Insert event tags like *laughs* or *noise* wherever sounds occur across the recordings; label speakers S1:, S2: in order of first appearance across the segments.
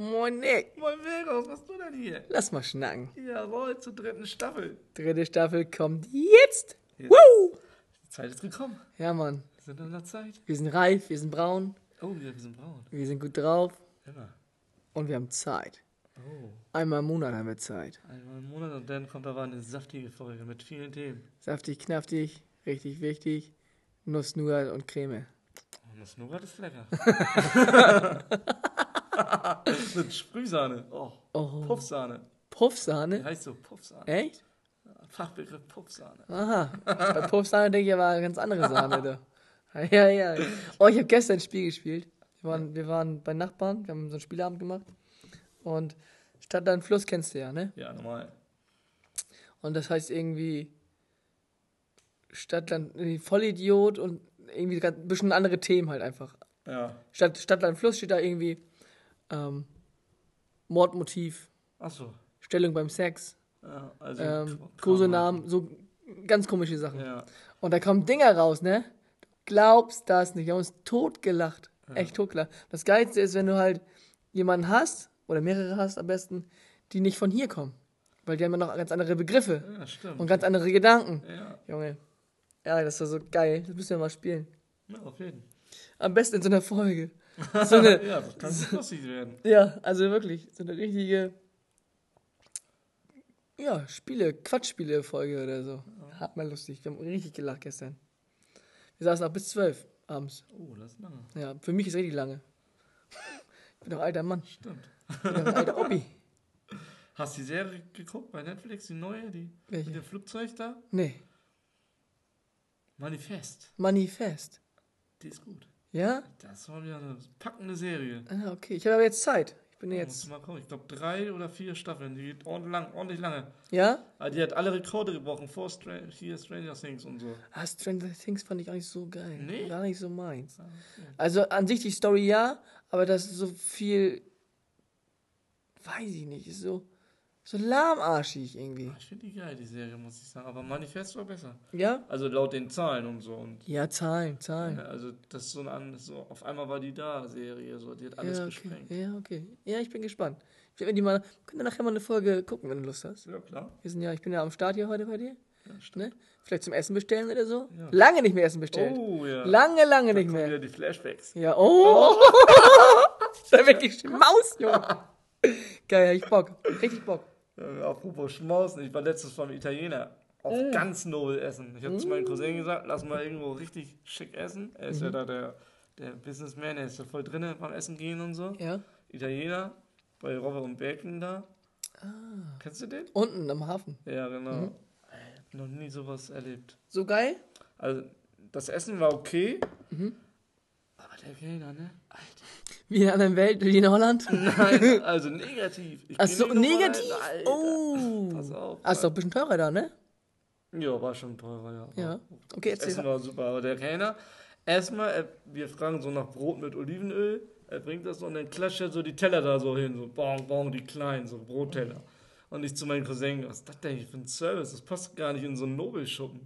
S1: Moin Nick.
S2: Moin Vegas, was tust du denn hier?
S1: Lass mal schnacken.
S2: Jawohl, zur dritten Staffel.
S1: Dritte Staffel kommt jetzt.
S2: Jetzt.
S1: Woo!
S2: Die Zeit ist gekommen.
S1: Ja, Mann.
S2: Wir sind in der Zeit.
S1: Wir sind reif, wir sind braun,
S2: Oh, ja, wir sind braun.
S1: wir sind gut drauf
S2: Immer.
S1: und wir haben Zeit.
S2: Oh,
S1: Einmal im Monat haben wir Zeit.
S2: einmal im Monat und dann kommt aber eine saftige Folge mit vielen Themen.
S1: Saftig, knaftig, richtig wichtig. Nuss, Nougat und Creme.
S2: Und das Nougat ist lecker. *laughs* *laughs* mit Sprühsahne. Oh,
S1: Oh,
S2: Puffsahne.
S1: Puffsahne?
S2: Die heißt so Puffsahne.
S1: Echt?
S2: Fachbegriff Puffsahne.
S1: Aha. Bei Puffsahne denke ich aber eine ganz andere Sahne. Da. Ja, ja. Oh, ich habe gestern ein Spiel gespielt. Wir waren, wir waren bei Nachbarn, wir haben so einen Spielabend gemacht. Und Stadtland Fluss kennst du ja, ne?
S2: Ja, normal.
S1: Und das heißt irgendwie Stadtland, Vollidiot und irgendwie ein bisschen andere Themen halt einfach.
S2: Ja.
S1: Stadt, Stadtland Fluss steht da irgendwie ähm, Mordmotiv,
S2: Achso.
S1: Stellung beim Sex,
S2: Ja, also
S1: ähm, Kosenamen, so ganz komische Sachen.
S2: Ja.
S1: Und da kommen Dinger raus, ne? Du glaubst das nicht. Wir haben uns totgelacht. Echt totgelacht. Das Geilste ist, wenn du halt jemanden hast, oder mehrere hast am besten, die nicht von hier kommen. Weil die haben ja noch ganz andere Begriffe
S2: ja,
S1: und ganz andere Gedanken.
S2: ja.
S1: Junge. Ja, das war so geil. Das müssen wir mal spielen.
S2: ja, auf jeden
S1: Am besten in so einer Folge. So eine, *laughs*
S2: Ja, das kann so lustig werden.
S1: ja, also wirklich, so eine richtige, ja, Spiele, Quatschspiele-Folge oder so. Hat mal lustig. Wir haben richtig gelacht gestern. Wir saßen auch bis zwölf abends.
S2: Oh, das ist lange.
S1: Ja, für mich ist richtig lange. Ich bin doch alter Mann.
S2: Stimmt.
S1: Ich bin doch ein alter Opi. *laughs*
S2: Hast du die Serie geguckt bei Netflix, die neue, die
S1: Welche?
S2: mit dem Flugzeug da?
S1: Nee,
S2: Manifest.
S1: Manifest.
S2: Die ist gut.
S1: Ja?
S2: Das war wieder eine packende Serie.
S1: Ah, okay. Ich habe aber jetzt Zeit. Ich bin
S2: Musst
S1: jetzt.
S2: mal gucken. Ich glaube drei oder vier Staffeln. Die geht ordentlich, lang, ordentlich lange.
S1: Ja?
S2: Aber die hat alle Rekorde gebrochen vor Str hier Stranger Things und so.
S1: Ah, Stranger Things fand ich auch nicht so geil.
S2: Nee?
S1: Gar nicht so meins.
S2: Ah, okay.
S1: Also an sich die Story ja, aber das ist so viel. Weiß ich nicht. Ist so. So lahmarschig irgendwie.
S2: Ich finde die geil, die Serie, muss ich sagen. Aber Manifest war besser.
S1: Ja?
S2: Also laut den Zahlen und so. Und
S1: Ja, Zahlen, Zahlen.
S2: ja, also das ist so eine so auf einmal war die da Serie so, die hat alles
S1: ja, okay.
S2: gesprengt.
S1: Ja, okay. Ja, ich bin gespannt. Ich werde die mal. Können wir nachher mal eine Folge gucken, wenn du Lust hast.
S2: Ja, klar.
S1: Wir sind ja, ich bin ja am Start hier heute bei dir.
S2: Ja.
S1: Ne? Vielleicht zum Essen bestellen oder so.
S2: Ja.
S1: Lange nicht mehr Essen bestellt.
S2: Oh ja.
S1: Lange, lange
S2: Da
S1: nicht mehr.
S2: wieder die Flashbacks.
S1: Ja, oh. *laughs* da weg die Maus, Junge. Geil, ich Bock. Richtig Bock.
S2: Äh, apropos Schmausen, ich war letztes beim Italiener auf
S1: Mm.
S2: ganz nobel essen. Ich habe zu meinem Cousin gesagt, lass mal irgendwo richtig schick essen. Er
S1: Mhm.
S2: ist ja da der, der Businessman, er ist ja voll drinne beim Essen gehen und so.
S1: Ja.
S2: Italiener, bei Robert und Bacon da.
S1: Ah.
S2: Kennst du den?
S1: Unten am Hafen.
S2: Ja, genau.
S1: Mhm.
S2: Ich noch nie sowas erlebt.
S1: So geil?
S2: Also, das Essen war okay.
S1: Mhm.
S2: Aber der Kellner, ne? Alter.
S1: Wie in einer anderen Welt, wie in Holland. *laughs*
S2: Nein, also negativ. Ich
S1: Ach so, negativ?
S2: Alter.
S1: Oh.
S2: Pass auf.
S1: Ah, ist doch ein bisschen teurer da, ne?
S2: Ja, war schon teurer, ja.
S1: Ja. Okay,
S2: Das Essen
S1: erzähl.
S2: war super, aber der Kellner, erstmal, er- wir fragen so nach Brot mit Olivenöl, er bringt das so und dann klatscht er so die Teller da so hin, so bong, bong, die kleinen, so Brotteller. Und ich zu meinem Cousin, was ist das denn für ein Service? Das passt gar nicht in so einen Nobelschuppen.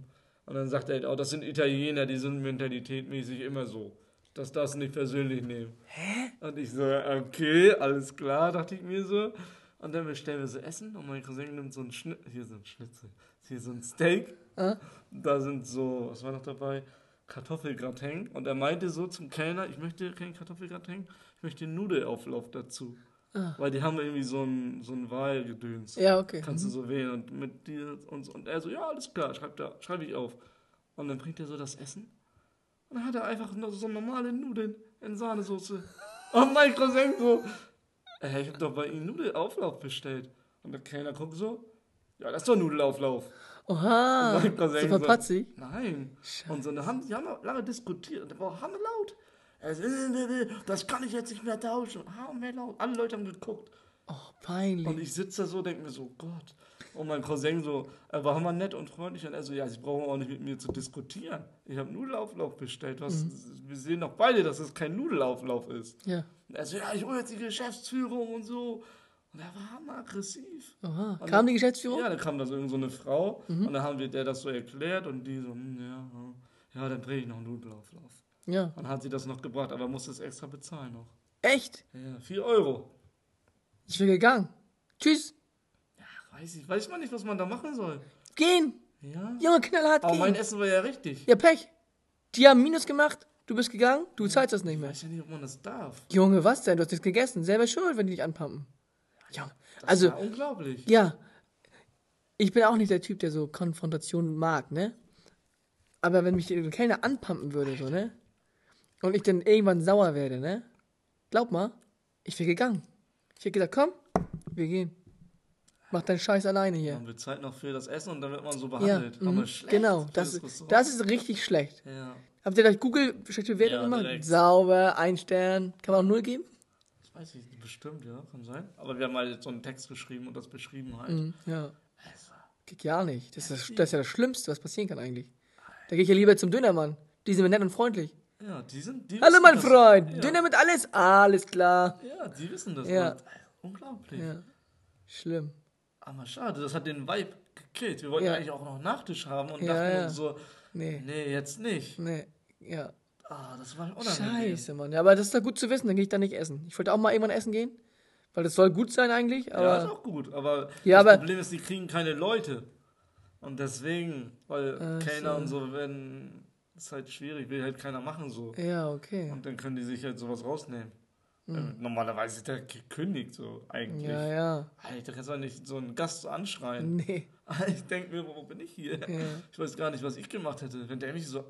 S2: Und dann sagt er, oh, das sind Italiener, die sind mentalitätmäßig immer so. Das darfst du nicht persönlich nehmen. Hä? Und ich so, okay, alles klar, dachte ich mir so. Und dann bestellen wir so Essen und mein Cousin nimmt so einen Schnitt, hier so ein Schnitzel, hier so ein Steak. Da sind so, was war noch dabei? Kartoffelgratin. Und er meinte so zum Kellner, ich möchte kein Kartoffelgratin, ich möchte Nudelauflauf dazu.
S1: Ah.
S2: Weil die haben irgendwie so ein, so ein Wahlgedöns.
S1: Ja, okay.
S2: Kannst du so wählen. Und mit dir und, und er so, ja, alles klar, schreib da, schreibe ich auf. Und dann bringt er so das Essen. Und dann hat er einfach nur so normale Nudeln in Sahnesoße. Und mein Cousin so, äh, ich hab doch bei ihm Nudelauflauf bestellt. Und der Kellner guckt so, ja, das ist doch Nudelauflauf.
S1: Oha.
S2: Mein Cousin
S1: So
S2: so-
S1: verpatzig.
S2: Nein. Und so, dann haben, die haben lange diskutiert. Und der war hammerlaut. Das kann ich jetzt nicht mehr tauschen. Hammerlaut. Alle Leute haben geguckt.
S1: Oh,
S2: Und
S1: peinlich.
S2: ich sitze da so, denke mir so, Gott. Und mein Cousin so, er war hammer nett und freundlich. Und er so, ja, sie brauchen auch nicht mit mir zu diskutieren. Ich habe Nudelauflauf bestellt. Was, Wir sehen doch beide, dass es kein Nudelauflauf ist.
S1: Ja.
S2: Und er so, ja, ich hole jetzt die Geschäftsführung und so. Und er war hammer aggressiv.
S1: Oha.
S2: Und
S1: Kam die Geschäftsführung?
S2: Ja, da kam da so irgend so eine Frau und dann haben wir der das so erklärt und die so, hm, ja, ja, dann bringe ich noch einen Nudelauflauf.
S1: Ja.
S2: Dann hat sie das noch gebracht, aber musste es extra bezahlen noch.
S1: Echt?
S2: Ja, 4 Euro.
S1: Ich wäre gegangen. Tschüss.
S2: Weiß ich, weiß man nicht, was man da machen soll.
S1: Gehen.
S2: Ja.
S1: Junge, knallhart
S2: Aber mein. Essen war ja richtig.
S1: Ja, Pech. Die haben Minus gemacht. Du bist gegangen. Du zahlst das nicht
S2: Ich
S1: mehr.
S2: weiß ja nicht, ob man das darf.
S1: Junge, was denn? Du hast nichts gegessen. Selber schuld, wenn die dich anpumpen. Junge.
S2: Das
S1: Also,
S2: war unglaublich.
S1: ja. Ich bin auch nicht der Typ, der so Konfrontation mag, ne? Aber wenn mich der Kellner anpumpen würde, so, ne? Und ich dann irgendwann sauer werde, ne? Glaub mal, ich wäre gegangen. Ich hätte gesagt, komm, wir gehen. Mach deinen Scheiß alleine hier.
S2: Man bezahlt noch für das Essen und dann wird man so
S1: Ja,
S2: behandelt.
S1: mhm,
S2: Aber schlecht
S1: genau. Das,
S2: Restaurant.
S1: das ist richtig schlecht.
S2: Ja,
S1: Habt ihr gleich Google schlechte Bewertung
S2: Ja,
S1: gemacht?
S2: direkt.
S1: Sauber, ein Stern. Kann man auch null geben?
S2: das weiß ich. Bestimmt, ja, kann sein. Aber wir haben halt so einen Text geschrieben und das beschrieben halt.
S1: Mhm, ja.
S2: Also,
S1: Geht gar nicht. Das ist, das, das ist ja das Schlimmste, was passieren kann eigentlich. Da gehe ich ja lieber zum Dönermann. Die sind mir nett und freundlich.
S2: Ja, die sind. Die
S1: Hallo, mein
S2: das.
S1: Freund.
S2: Ja.
S1: Döner mit alles? Alles klar.
S2: Ja, die wissen das.
S1: Ja.
S2: Unglaublich.
S1: Ja. Schlimm.
S2: Aber schade, das hat den Vibe gekillt. Wir wollten
S1: Ja.
S2: eigentlich auch noch Nachtisch haben und
S1: Ja,
S2: dachten
S1: ja.
S2: uns so,
S1: Nee.
S2: nee, jetzt nicht.
S1: Nee. Ja.
S2: Ah, das war unangenehm.
S1: Scheiße, Mann. Ja, aber das ist doch gut zu wissen. Dann gehe ich da nicht essen. Ich wollte auch mal irgendwann essen gehen. Weil das soll gut sein eigentlich.
S2: ja, ist
S1: Aber
S2: auch gut, aber
S1: Ja,
S2: das
S1: aber-
S2: Problem ist, die kriegen keine Leute. Und deswegen, weil
S1: Ach
S2: Kellner und so werden, ist halt schwierig, will halt keiner machen so.
S1: ja, okay.
S2: Und dann können die sich halt sowas rausnehmen. Äh, Normalerweise ist der gekündigt so eigentlich.
S1: Ja, ja.
S2: Alter, kannst du nicht so einen Gast so anschreien.
S1: Nee. *laughs*
S2: Ich denke mir, wo bin ich hier?
S1: Ja.
S2: Ich weiß gar nicht, was ich gemacht hätte. Wenn der mich so.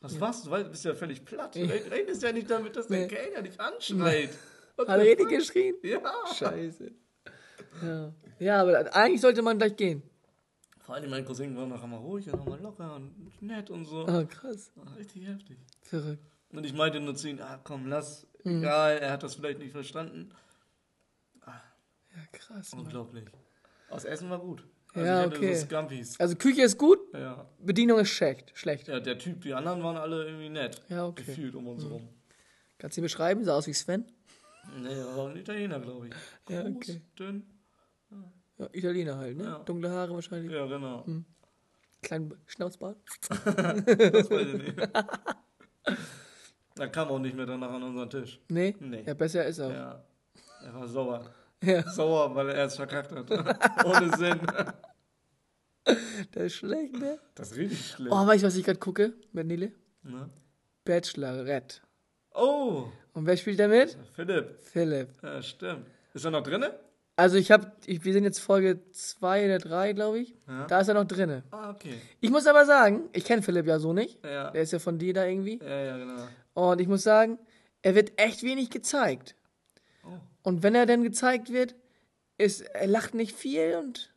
S2: Was warst du? Weil du bist ja völlig platt. Du
S1: Ja.
S2: redest ja nicht damit, dass der
S1: Nee.
S2: Kellner dich anschreit. What
S1: Hat er
S2: fuck?
S1: geschrien?
S2: Ja.
S1: Scheiße. Ja. Ja, aber eigentlich sollte man gleich gehen.
S2: Vor allem mein Cousin war noch einmal ruhig und nochmal locker und nett und so.
S1: Ah, krass.
S2: Ah, Richtig heftig.
S1: Verrückt.
S2: Und ich meinte nur zu ihm, ah komm, lass.
S1: Mhm.
S2: Egal, er hat das vielleicht nicht verstanden.
S1: Ja, krass. Mann.
S2: Unglaublich. Das Essen war gut.
S1: Ja,
S2: ich hatte
S1: okay.
S2: so.
S1: Also Küche ist gut,
S2: Ja.
S1: Bedienung ist schlecht. Schlecht.
S2: ja, der Typ, die anderen waren alle irgendwie nett.
S1: Ja, okay. Mhm.
S2: Gefühlt um uns rum.
S1: Kannst du ihn beschreiben? Sah aus wie Sven?
S2: Nee, war ein Italiener, glaube ich.
S1: Ja,
S2: Groß,
S1: okay.
S2: dünn.
S1: Ja, Italiener halt, ne?
S2: Ja.
S1: Dunkle Haare wahrscheinlich.
S2: Ja, genau.
S1: Mhm. Kleinen Schnauzbart. *laughs*
S2: Das weiß ich nicht. Er kam auch nicht mehr danach an unseren Tisch.
S1: Nee?
S2: Nee.
S1: Ja, besser ist er.
S2: Ja. Er war sauer.
S1: Ja.
S2: Sauer, weil er es verkackt hat. *laughs* Ohne Sinn.
S1: Der ist schlecht, ne?
S2: Das ist richtig schlimm.
S1: Oh, weißt du, was ich gerade gucke mit Nele?
S2: Ne?
S1: Bachelorette.
S2: Oh,
S1: Und wer spielt da mit?
S2: Philipp.
S1: Philipp.
S2: Ja, stimmt. Ist er noch drinne?
S1: Also ich habe, ich, wir sind jetzt Folge 2 oder 3, glaube ich.
S2: Ja.
S1: Da ist er noch drinne.
S2: Ah, okay.
S1: Ich muss aber sagen, ich kenne Philipp ja so nicht.
S2: Ja.
S1: Der ist ja von dir da irgendwie.
S2: Ja, ja, genau.
S1: Und ich muss sagen, er wird echt wenig gezeigt.
S2: Oh,
S1: Und wenn er dann gezeigt wird, ist, er lacht nicht viel und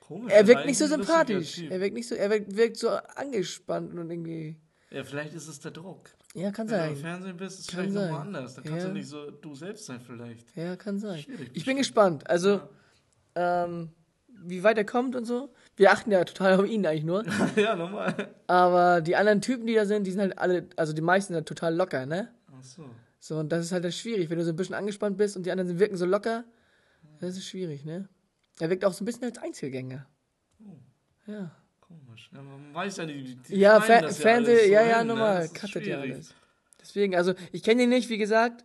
S2: komisch.
S1: er wirkt nicht so sympathisch. Er wirkt nicht so, er wirkt, wirkt so angespannt und irgendwie.
S2: Ja, vielleicht ist es der Druck.
S1: Ja, kann
S2: Wenn du im
S1: sein.
S2: Fernsehen bist, ist es vielleicht
S1: sein.
S2: nochmal anders. Da kannst
S1: Ja.
S2: du nicht so du selbst sein, vielleicht.
S1: Ja, kann sein.
S2: Schwierig,
S1: Ich bin gespannt. Also, ähm, wie weit er kommt und so. Wir achten ja total auf ihn eigentlich nur. *laughs*
S2: ja, nochmal.
S1: Aber die anderen Typen, die da sind, die sind halt alle, also die meisten sind total locker, ne?
S2: Ach so.
S1: So, und das ist halt das schwierig, wenn du so ein bisschen angespannt bist und die anderen wirken so locker. Das ist schwierig, ne? Er wirkt auch so ein bisschen als Einzelgänger. Ja.
S2: Komisch. Ja, man weiß ja nicht, die
S1: Ja, Fer
S2: das
S1: Fernseh,
S2: alles so
S1: ja, ja,
S2: hin, ne?
S1: normal.
S2: Ist
S1: Cuttet ja alles. Deswegen, also, ich kenne ihn nicht, wie gesagt,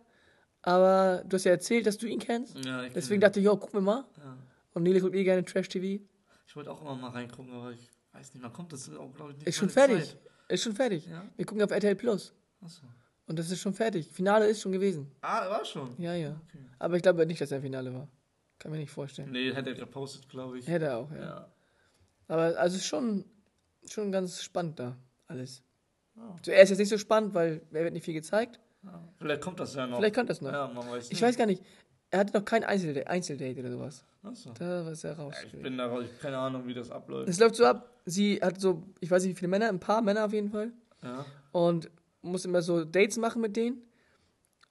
S1: aber du hast ja erzählt, dass du ihn kennst.
S2: Ja, ich
S1: Deswegen
S2: kenn-
S1: dachte ich, jo, guck mir mal.
S2: ja.
S1: Und Nele guckt eh gerne Trash-TV.
S2: Ich wollte auch immer mal reingucken, aber ich weiß nicht, man kommt das auch, glaube ich, nicht
S1: Ist schon fertig.
S2: Zeit.
S1: Ist schon fertig.
S2: Ja?
S1: Wir gucken auf RTL Plus.
S2: Achso.
S1: Und das ist schon fertig. Finale ist schon gewesen.
S2: Ah, war schon.
S1: Ja, ja.
S2: Okay.
S1: Aber ich glaube nicht, dass er Finale war. Kann mir nicht vorstellen.
S2: Nee, hat er gepostet, glaube ich.
S1: Hätte er auch, ja.
S2: Ja.
S1: Aber also ist schon, schon ganz spannend da, alles.
S2: Ja.
S1: Zuerst jetzt nicht so spannend, weil er wird nicht viel gezeigt.
S2: Ja. Vielleicht kommt das ja noch.
S1: Vielleicht kommt das noch.
S2: Ja, weiß
S1: Ich weiß gar nicht. Er hatte noch kein Einzeldate, Einzeldate oder sowas.
S2: Achso.
S1: Da war raus.
S2: Ja, ich bin da raus, ich keine Ahnung, wie das abläuft.
S1: Es läuft so ab, sie hat so, ich weiß nicht wie viele Männer, ein paar Männer auf jeden Fall.
S2: Ja.
S1: Und muss immer so Dates machen mit denen.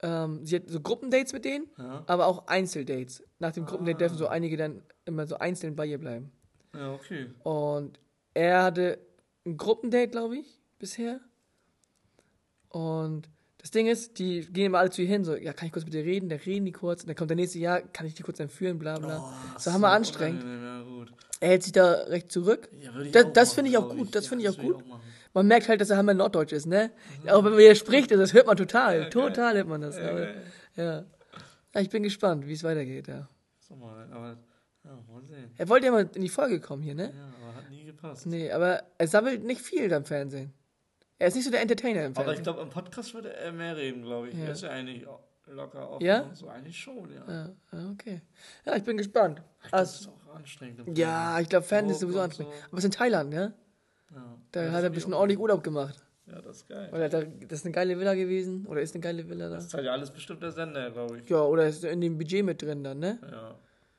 S1: Ähm, sie hat so Gruppendates mit denen,
S2: Ja.
S1: aber auch Einzeldates. Nach dem Gruppendate
S2: Ah.
S1: dürfen so einige dann immer so einzeln bei ihr bleiben.
S2: Ja, okay.
S1: Und er hatte ein Gruppendate, glaube ich, bisher. Und das Ding ist, die gehen immer alle zu ihr hin, so, ja, kann ich kurz mit dir reden? Da reden die kurz. Und dann kommt der nächste Jahr, kann ich die kurz entführen, bla bla.
S2: Oh,
S1: so hammer anstrengend.
S2: Ja, gut.
S1: Er hält sich da recht zurück.
S2: Ja,
S1: Das-
S2: auch
S1: das finde ich auch gut, das finde ich auch gut.
S2: machen.
S1: Man merkt halt, dass er hammer Norddeutsch ist, ne? Auch wenn man hier spricht, das hört man total. Total hört man das.
S2: Ja,
S1: aber,
S2: ja.
S1: ja. Ja, ich bin gespannt, wie es weitergeht, ja.
S2: So mal, aber ja, mal sehen.
S1: Er wollte ja mal in die Folge kommen hier, ne?
S2: Ja, aber hat nie gepasst.
S1: Nee, aber er sammelt nicht viel am Fernsehen. Er ist nicht so der Entertainer im
S2: Aber ich
S1: Fernsehen.
S2: glaube, im Podcast würde er mehr reden, glaube ich.
S1: Ja.
S2: Er ist ja eigentlich locker offen
S1: Ja?
S2: und so. Eigentlich schon, ja.
S1: Ja, okay. Ja, ich bin gespannt.
S2: Ich glaub, das
S1: Also,
S2: ist auch anstrengend.
S1: ja,
S2: Fernsehen.
S1: ich glaube, Fernsehen ist sowieso anstrengend.
S2: so.
S1: Aber es ist in Thailand, ja?
S2: Ja.
S1: Da
S2: Ja,
S1: hat er ein bisschen ordentlich. Urlaub gemacht.
S2: Ja, das ist geil.
S1: Weil er da, das ist eine geile Villa gewesen. Oder ist eine geile Villa da.
S2: Das zahlt ja alles bestimmt der Sender, glaube ich.
S1: Ja, oder ist in dem Budget mit drin dann, ne?
S2: Ja.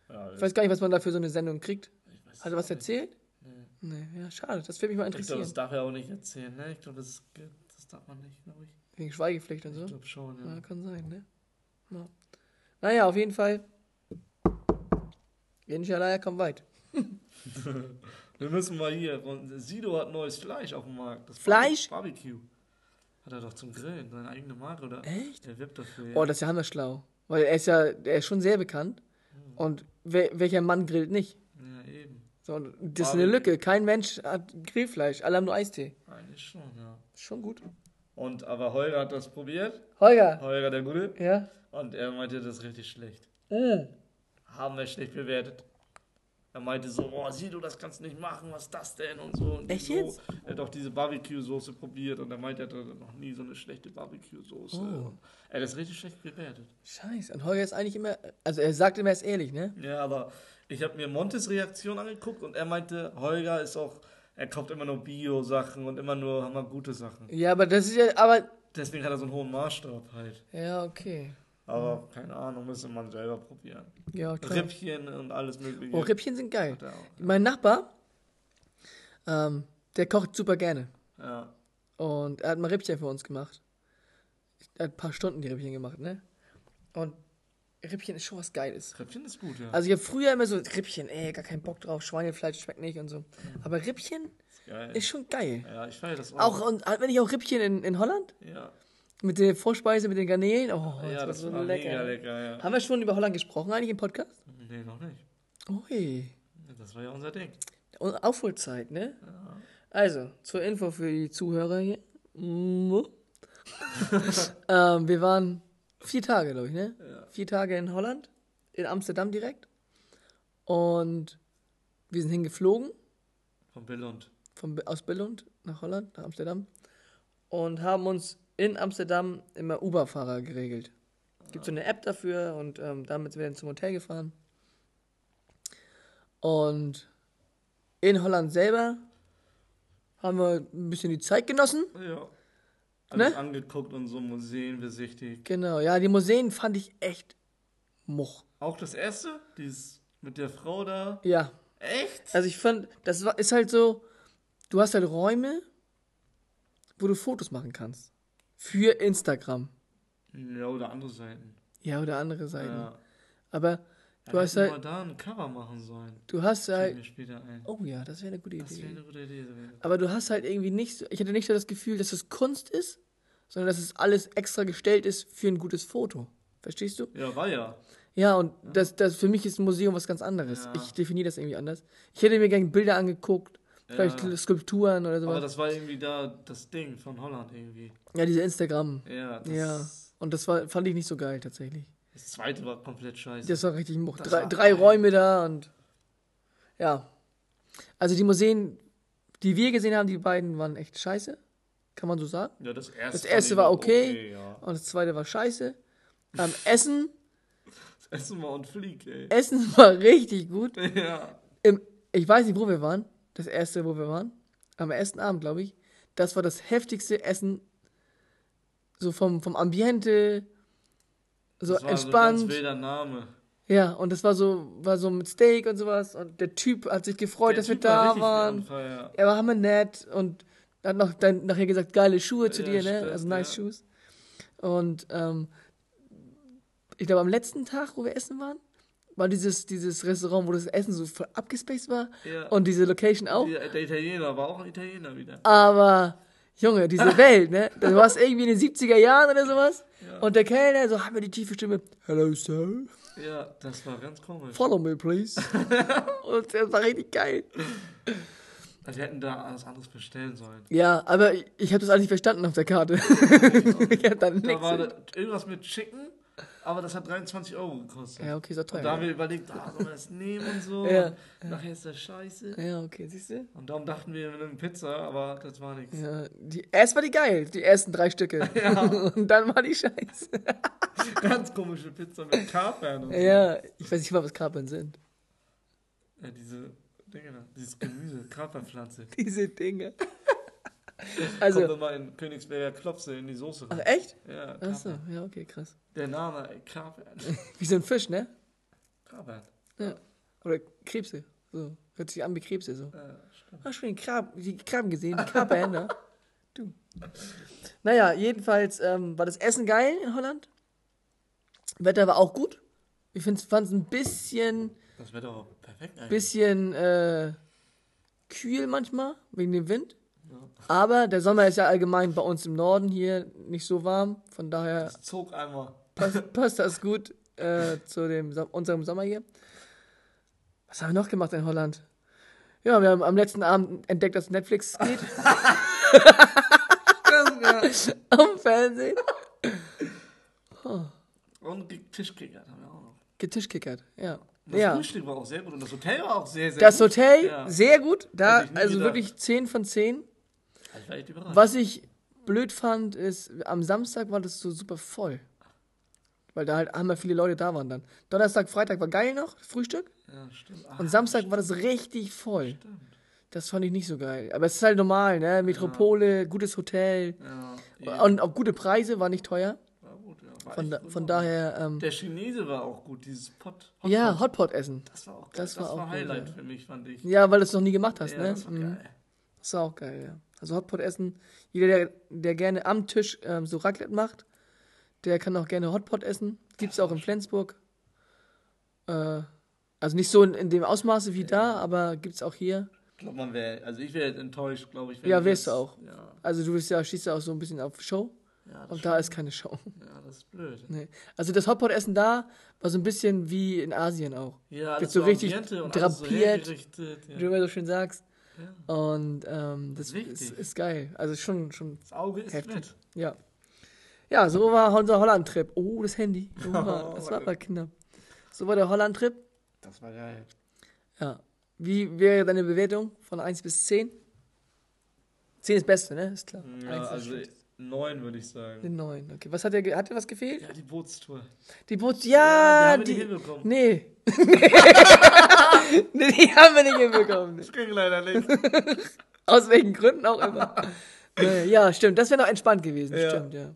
S2: Ja
S1: Ich weiß gar nicht, was man da für so eine Sendung kriegt. Hat er was erzählt?
S2: Nee.
S1: Nee, ja, schade. Das würde mich mal
S2: Ich glaube,
S1: interessieren.
S2: das darf er auch nicht erzählen, ne? Ich glaube, das, das darf man nicht, glaube ich.
S1: Wegen Schweigepflicht und so.
S2: Ich glaube schon, ja.
S1: Ja, kann sein, ne? Ja. Naja, auf jeden Fall. Inshallah, kommt weit. *laughs*
S2: Wir müssen mal hier. Sido hat neues Fleisch auf dem Markt. Das
S1: Fleisch?
S2: Barbecue. Hat er doch zum Grillen, seine eigene Marke, oder?
S1: Echt?
S2: Der wirbt dafür. Ja.
S1: Oh, das ist ja hammerschlau. Weil er ist ja, er ist schon sehr bekannt. Und wer, welcher Mann grillt nicht?
S2: ja, eben.
S1: So, das ist eine Lücke. Kein Mensch hat Grillfleisch. Alle haben nur Eistee.
S2: Eigentlich schon, ja.
S1: Ist schon gut.
S2: Und aber Holger hat das probiert.
S1: Holger.
S2: Holger der Gute.
S1: Ja?
S2: Und er meinte, das ist richtig schlecht.
S1: Mm.
S2: Haben wir schlecht bewertet. Er meinte so, oh, Sido, das kannst du nicht machen, was ist das denn und so. Und
S1: Echt
S2: so.
S1: jetzt?
S2: Er hat auch diese Barbecue-Soße probiert und er meinte, er hatte noch nie so eine schlechte Barbecue-Soße.
S1: Oh.
S2: Er hat das richtig schlecht bewertet.
S1: Scheiße. Und Holger ist eigentlich immer, also er sagt immer, er ist ehrlich, ne?
S2: Ja, aber ich habe mir Montes Reaktion angeguckt und er meinte, Holger ist auch, er kauft immer nur Bio-Sachen und immer nur haben wir gute Sachen.
S1: Ja, aber das ist ja, aber,
S2: Deswegen hat er so einen hohen Maßstab halt.
S1: ja, okay.
S2: Aber keine Ahnung, müsste man selber probieren.
S1: Ja, klar.
S2: Rippchen und alles mögliche.
S1: Oh, Rippchen sind geil.
S2: Auch.
S1: Mein Nachbar, ähm, der kocht super gerne.
S2: Ja.
S1: Und er hat mal Rippchen für uns gemacht. Er hat ein paar Stunden die Rippchen gemacht, ne? Und Rippchen ist schon was Geiles.
S2: Rippchen ist gut, ja.
S1: Also ich habe früher immer so Rippchen, ey, gar keinen Bock drauf, Schweinefleisch schmeckt nicht und so. Aber Rippchen
S2: ist
S1: ist schon geil.
S2: ja, ich feiere das auch.
S1: Auch, und wenn ich auch Rippchen in, in Holland,
S2: Ja,
S1: mit der Vorspeise, mit den Garnelen, oh,
S2: ja das
S1: so
S2: war mega lecker, ja.
S1: Haben wir schon über Holland gesprochen eigentlich im Podcast?
S2: Nee, noch nicht.
S1: Ui,
S2: Das war ja unser Ding.
S1: Und Aufholzeit, ne?
S2: Ja.
S1: Also, zur Info für die Zuhörer hier. *laughs* Ähm, wir waren vier Tage, glaube ich, ne?
S2: Ja.
S1: Vier Tage in Holland, in Amsterdam direkt. Und wir sind hingeflogen
S2: Von Billund.
S1: von, aus Billund nach Holland, nach Amsterdam. Und haben uns in Amsterdam immer Uber-Fahrer geregelt. Gibt so eine App dafür und ähm, damit sind wir dann zum Hotel gefahren. Und in Holland selber haben wir ein bisschen die Zeit genossen.
S2: Ja. Alles
S1: Ne?
S2: angeguckt und so Museen besichtigt.
S1: Genau, ja, die Museen fand ich echt much.
S2: Auch das erste? Dieses mit der Frau da.
S1: Ja,
S2: Echt?
S1: also ich fand, das war, ist halt so, du hast halt Räume, wo du Fotos machen kannst. Für Instagram.
S2: Ja, oder andere Seiten.
S1: Ja, oder andere Seiten.
S2: Ja.
S1: Aber
S2: Ja,
S1: du hast
S2: hätten
S1: halt,
S2: wir da ein Cover machen sollen.
S1: du hast halt,
S2: mir später ein.
S1: oh ja, das wäre eine gute
S2: Das wäre
S1: Idee.
S2: eine gute Idee.
S1: Aber du hast halt irgendwie nicht so, ich hatte nicht so das Gefühl, dass es Kunst ist, sondern dass es alles extra gestellt ist für ein gutes Foto. Verstehst du?
S2: Ja, war ja.
S1: Ja, und das, das für mich ist ein Museum was ganz anderes.
S2: Ja.
S1: Ich definiere das irgendwie anders. Ich hätte mir gerne Bilder angeguckt, vielleicht
S2: Ja.
S1: Skulpturen oder
S2: Aber
S1: sowas.
S2: das war irgendwie da das Ding von Holland irgendwie.
S1: Ja, diese Instagram.
S2: Ja, das,
S1: Ja. Und das war, fand ich nicht so geil tatsächlich.
S2: das zweite war komplett scheiße.
S1: Das war richtig.
S2: Das
S1: Drei, drei. Räume da und ja. Also die Museen, die wir gesehen haben, die beiden waren echt scheiße. Kann man so sagen.
S2: ja, das erste,
S1: Das erste war okay.
S2: ja.
S1: Und das zweite war scheiße. Ähm, Essen, *laughs*
S2: Das Essen war und Flieg, ey.
S1: Essen war *laughs* richtig gut. *laughs*
S2: Ja.
S1: Im, ich weiß nicht, wo wir waren. Das erste, wo wir waren. Am ersten Abend, glaube ich. Das war das heftigste Essen. So vom, vom Ambiente. So
S2: das war
S1: entspannt.
S2: So ein ganz wilder Name.
S1: ja, und das war so, war so mit Steak und sowas. Und der Typ hat sich gefreut,
S2: Der
S1: dass wir
S2: Typ war
S1: da
S2: richtig
S1: waren.
S2: on fire.
S1: Er war hammer nett und hat noch dann nachher gesagt, geile Schuhe zu
S2: Ja,
S1: dir, ne?
S2: stimmt,
S1: Also nice
S2: ja.
S1: Shoes. Und ähm, ich glaube, am letzten Tag, wo wir essen waren, war dieses, dieses Restaurant, wo das Essen so voll abgespaced war.
S2: Ja.
S1: Und diese Location auch.
S2: Der, der Italiener war auch ein Italiener wieder.
S1: Aber, Junge, diese *laughs* Welt, ne? Du warst irgendwie in den 70er Jahren oder sowas.
S2: Ja.
S1: Und der Kellner, so haben wir die tiefe Stimme. Hello, sir.
S2: Ja, das war ganz komisch.
S1: Follow me, please. *laughs* und das war richtig geil.
S2: Also, wir hätten da alles anderes bestellen sollen.
S1: Ja, aber ich, ich habe das alles nicht verstanden auf der Karte. *laughs* ich hab dann
S2: Da
S1: nichts.
S2: war da irgendwas mit Chicken, Aber das hat 23 Euro gekostet.
S1: Ja, okay, ist doch teuer.
S2: Und da haben wir überlegt, ah, sollen wir das nehmen und so. *laughs*
S1: Ja,
S2: und Nachher ist das scheiße.
S1: ja, okay, siehst du?
S2: Und darum dachten wir, wir nehmen Pizza, aber das war nichts.
S1: Ja, die, erst war die geil, die ersten drei Stücke. *laughs* Und dann war die scheiße. *laughs*
S2: Ganz komische Pizza mit Kapern und so.
S1: Ja, ich weiß nicht mal, was Kapern sind.
S2: Ja, diese Dinge da, dieses Gemüse, Kapernpflanze.
S1: Diese Dinge. *laughs* Also,
S2: immer in Königsberger Klopse in die Soße
S1: ach
S2: rein.
S1: echt?
S2: Ja,
S1: Achso, ja, okay, krass.
S2: Der Name, Kapern. *laughs*
S1: Wie so ein Fisch, ne?
S2: Kapern.
S1: Ja. Oder Krebse. So. Hört sich an wie Krebse so.
S2: Ja, stimmt.
S1: Hast du den Krab, die Krabben gesehen? Die Krabben, ne? *laughs* Du. Naja, jedenfalls ähm, war das Essen geil in Holland. Wetter war auch gut. Ich fand es ein bisschen,
S2: Das wäre doch perfekt eigentlich.
S1: bisschen äh, kühl manchmal, wegen dem Wind. Aber der Sommer ist ja allgemein bei uns im Norden hier nicht so warm. Von daher
S2: Das zog einmal.
S1: passt, passt das gut äh, zu dem, unserem Sommer hier. Was haben wir noch gemacht in Holland? Ja, wir haben am letzten Abend entdeckt, dass Netflix geht. *laughs* am Fernsehen.
S2: Und Tischkicker haben wir auch noch.
S1: Getischkickert, ja.
S2: Das
S1: ja.
S2: Frühstück war auch sehr gut und das Hotel war auch sehr, sehr
S1: Das
S2: gut.
S1: Hotel,
S2: Ja.
S1: sehr gut. Da, also
S2: gedacht.
S1: wirklich 10 von 10.
S2: Ich überrascht.
S1: Was ich blöd fand, ist, am Samstag war das so super voll. Weil da halt einmal viele Leute da waren dann. Donnerstag, Freitag war geil noch, Frühstück.
S2: Ja, stimmt. Ah,
S1: Und Samstag war das richtig voll.
S2: stimmt.
S1: Das fand ich nicht so geil. Aber es ist halt normal, ne? Metropole, gutes Hotel.
S2: Ja, ja,
S1: Und auch gute Preise, war nicht teuer.
S2: war gut, ja. War
S1: Von, da,
S2: gut.
S1: von daher, ähm,
S2: Der Chinese war auch gut, dieses Pot.
S1: ja,
S2: Hotpot.
S1: Hotpot essen.
S2: Das war auch geil.
S1: das
S2: Das,
S1: war auch gut,
S2: Highlight
S1: ja.
S2: für mich, fand ich.
S1: Ja, weil du es noch nie gemacht hast,
S2: Ja,
S1: ne?
S2: das war
S1: Mhm. Das war auch geil, ja. Also Hotpot essen. Jeder, der, der gerne am Tisch ähm, so Raclette macht, der kann auch gerne Hotpot essen. Gibt's auch in Flensburg. Äh, also nicht so in, in dem Ausmaße wie da, aber gibt's auch hier.
S2: Ich glaube, man wäre, also ich wäre enttäuscht, glaube ich.
S1: Ja, wärst du auch.
S2: Ja,
S1: Also du bist ja, schießt ja auch so ein bisschen auf Show.
S2: ja, das
S1: Und da ist keine Show.
S2: Ja, das ist blöd.
S1: Nee. Also das Hotpot-Essen da war so ein bisschen wie in Asien auch.
S2: Ja,
S1: Wird so richtig
S2: so
S1: drapiert.
S2: hergerichtet,
S1: Wie du
S2: Ja.
S1: immer so schön sagst.
S2: Ja.
S1: Und ähm, das
S2: Wichtig.
S1: ist, ist geil. Also schon, schon
S2: Das Auge ist
S1: Heftig.
S2: nett.
S1: Ja. Ja, so war unser Holland-Trip. Oh, das Handy. Oha, *laughs* das war aber knapp. So war der Holland-Trip.
S2: Das war geil.
S1: Ja. Wie wäre deine Bewertung von 1 bis 10? 10 ist Beste, ne? Ist klar.
S2: Ja,
S1: ist
S2: also. Neun würde ich sagen.
S1: Den 9. Okay. Was hat dir, ge- hat dir was gefehlt?
S2: Ja, die Bootstour.
S1: Die Boots.
S2: Ja,
S1: Ja,
S2: die haben wir
S1: die.
S2: nicht hinbekommen.
S1: nee. *laughs* nee, die haben wir nicht hinbekommen.
S2: Das ging leider nicht. *laughs*
S1: Aus welchen Gründen auch immer. *laughs* Ja, stimmt. Das wäre noch entspannt gewesen.
S2: Ja.
S1: Stimmt, ja.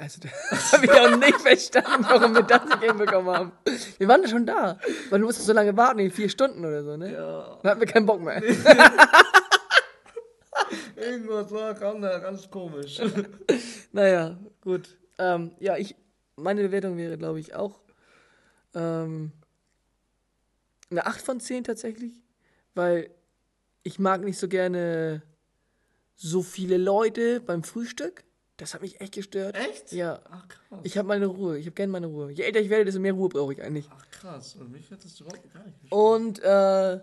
S1: Also, das habe ich auch nicht verstanden, warum wir das nicht hinbekommen haben. Wir waren ja schon da. Weil du musstest so lange warten, vier Stunden oder so, ne?
S2: Ja,
S1: Dann hatten wir keinen Bock mehr.
S2: Irgendwas war kam da ganz komisch. *laughs*
S1: naja, gut. Ähm, ja, ich, meine Bewertung wäre, glaube ich, auch ähm, eine 8 von 10 tatsächlich. Weil ich mag nicht so gerne so viele Leute beim Frühstück. Das hat mich echt gestört.
S2: Echt?
S1: Ja.
S2: Ach krass.
S1: Ich habe meine Ruhe. Ich habe gerne meine Ruhe. Je älter ich werde, desto mehr Ruhe brauche ich eigentlich.
S2: Ach krass. Und mich hättest du überhaupt gar nicht gestört.
S1: Und äh,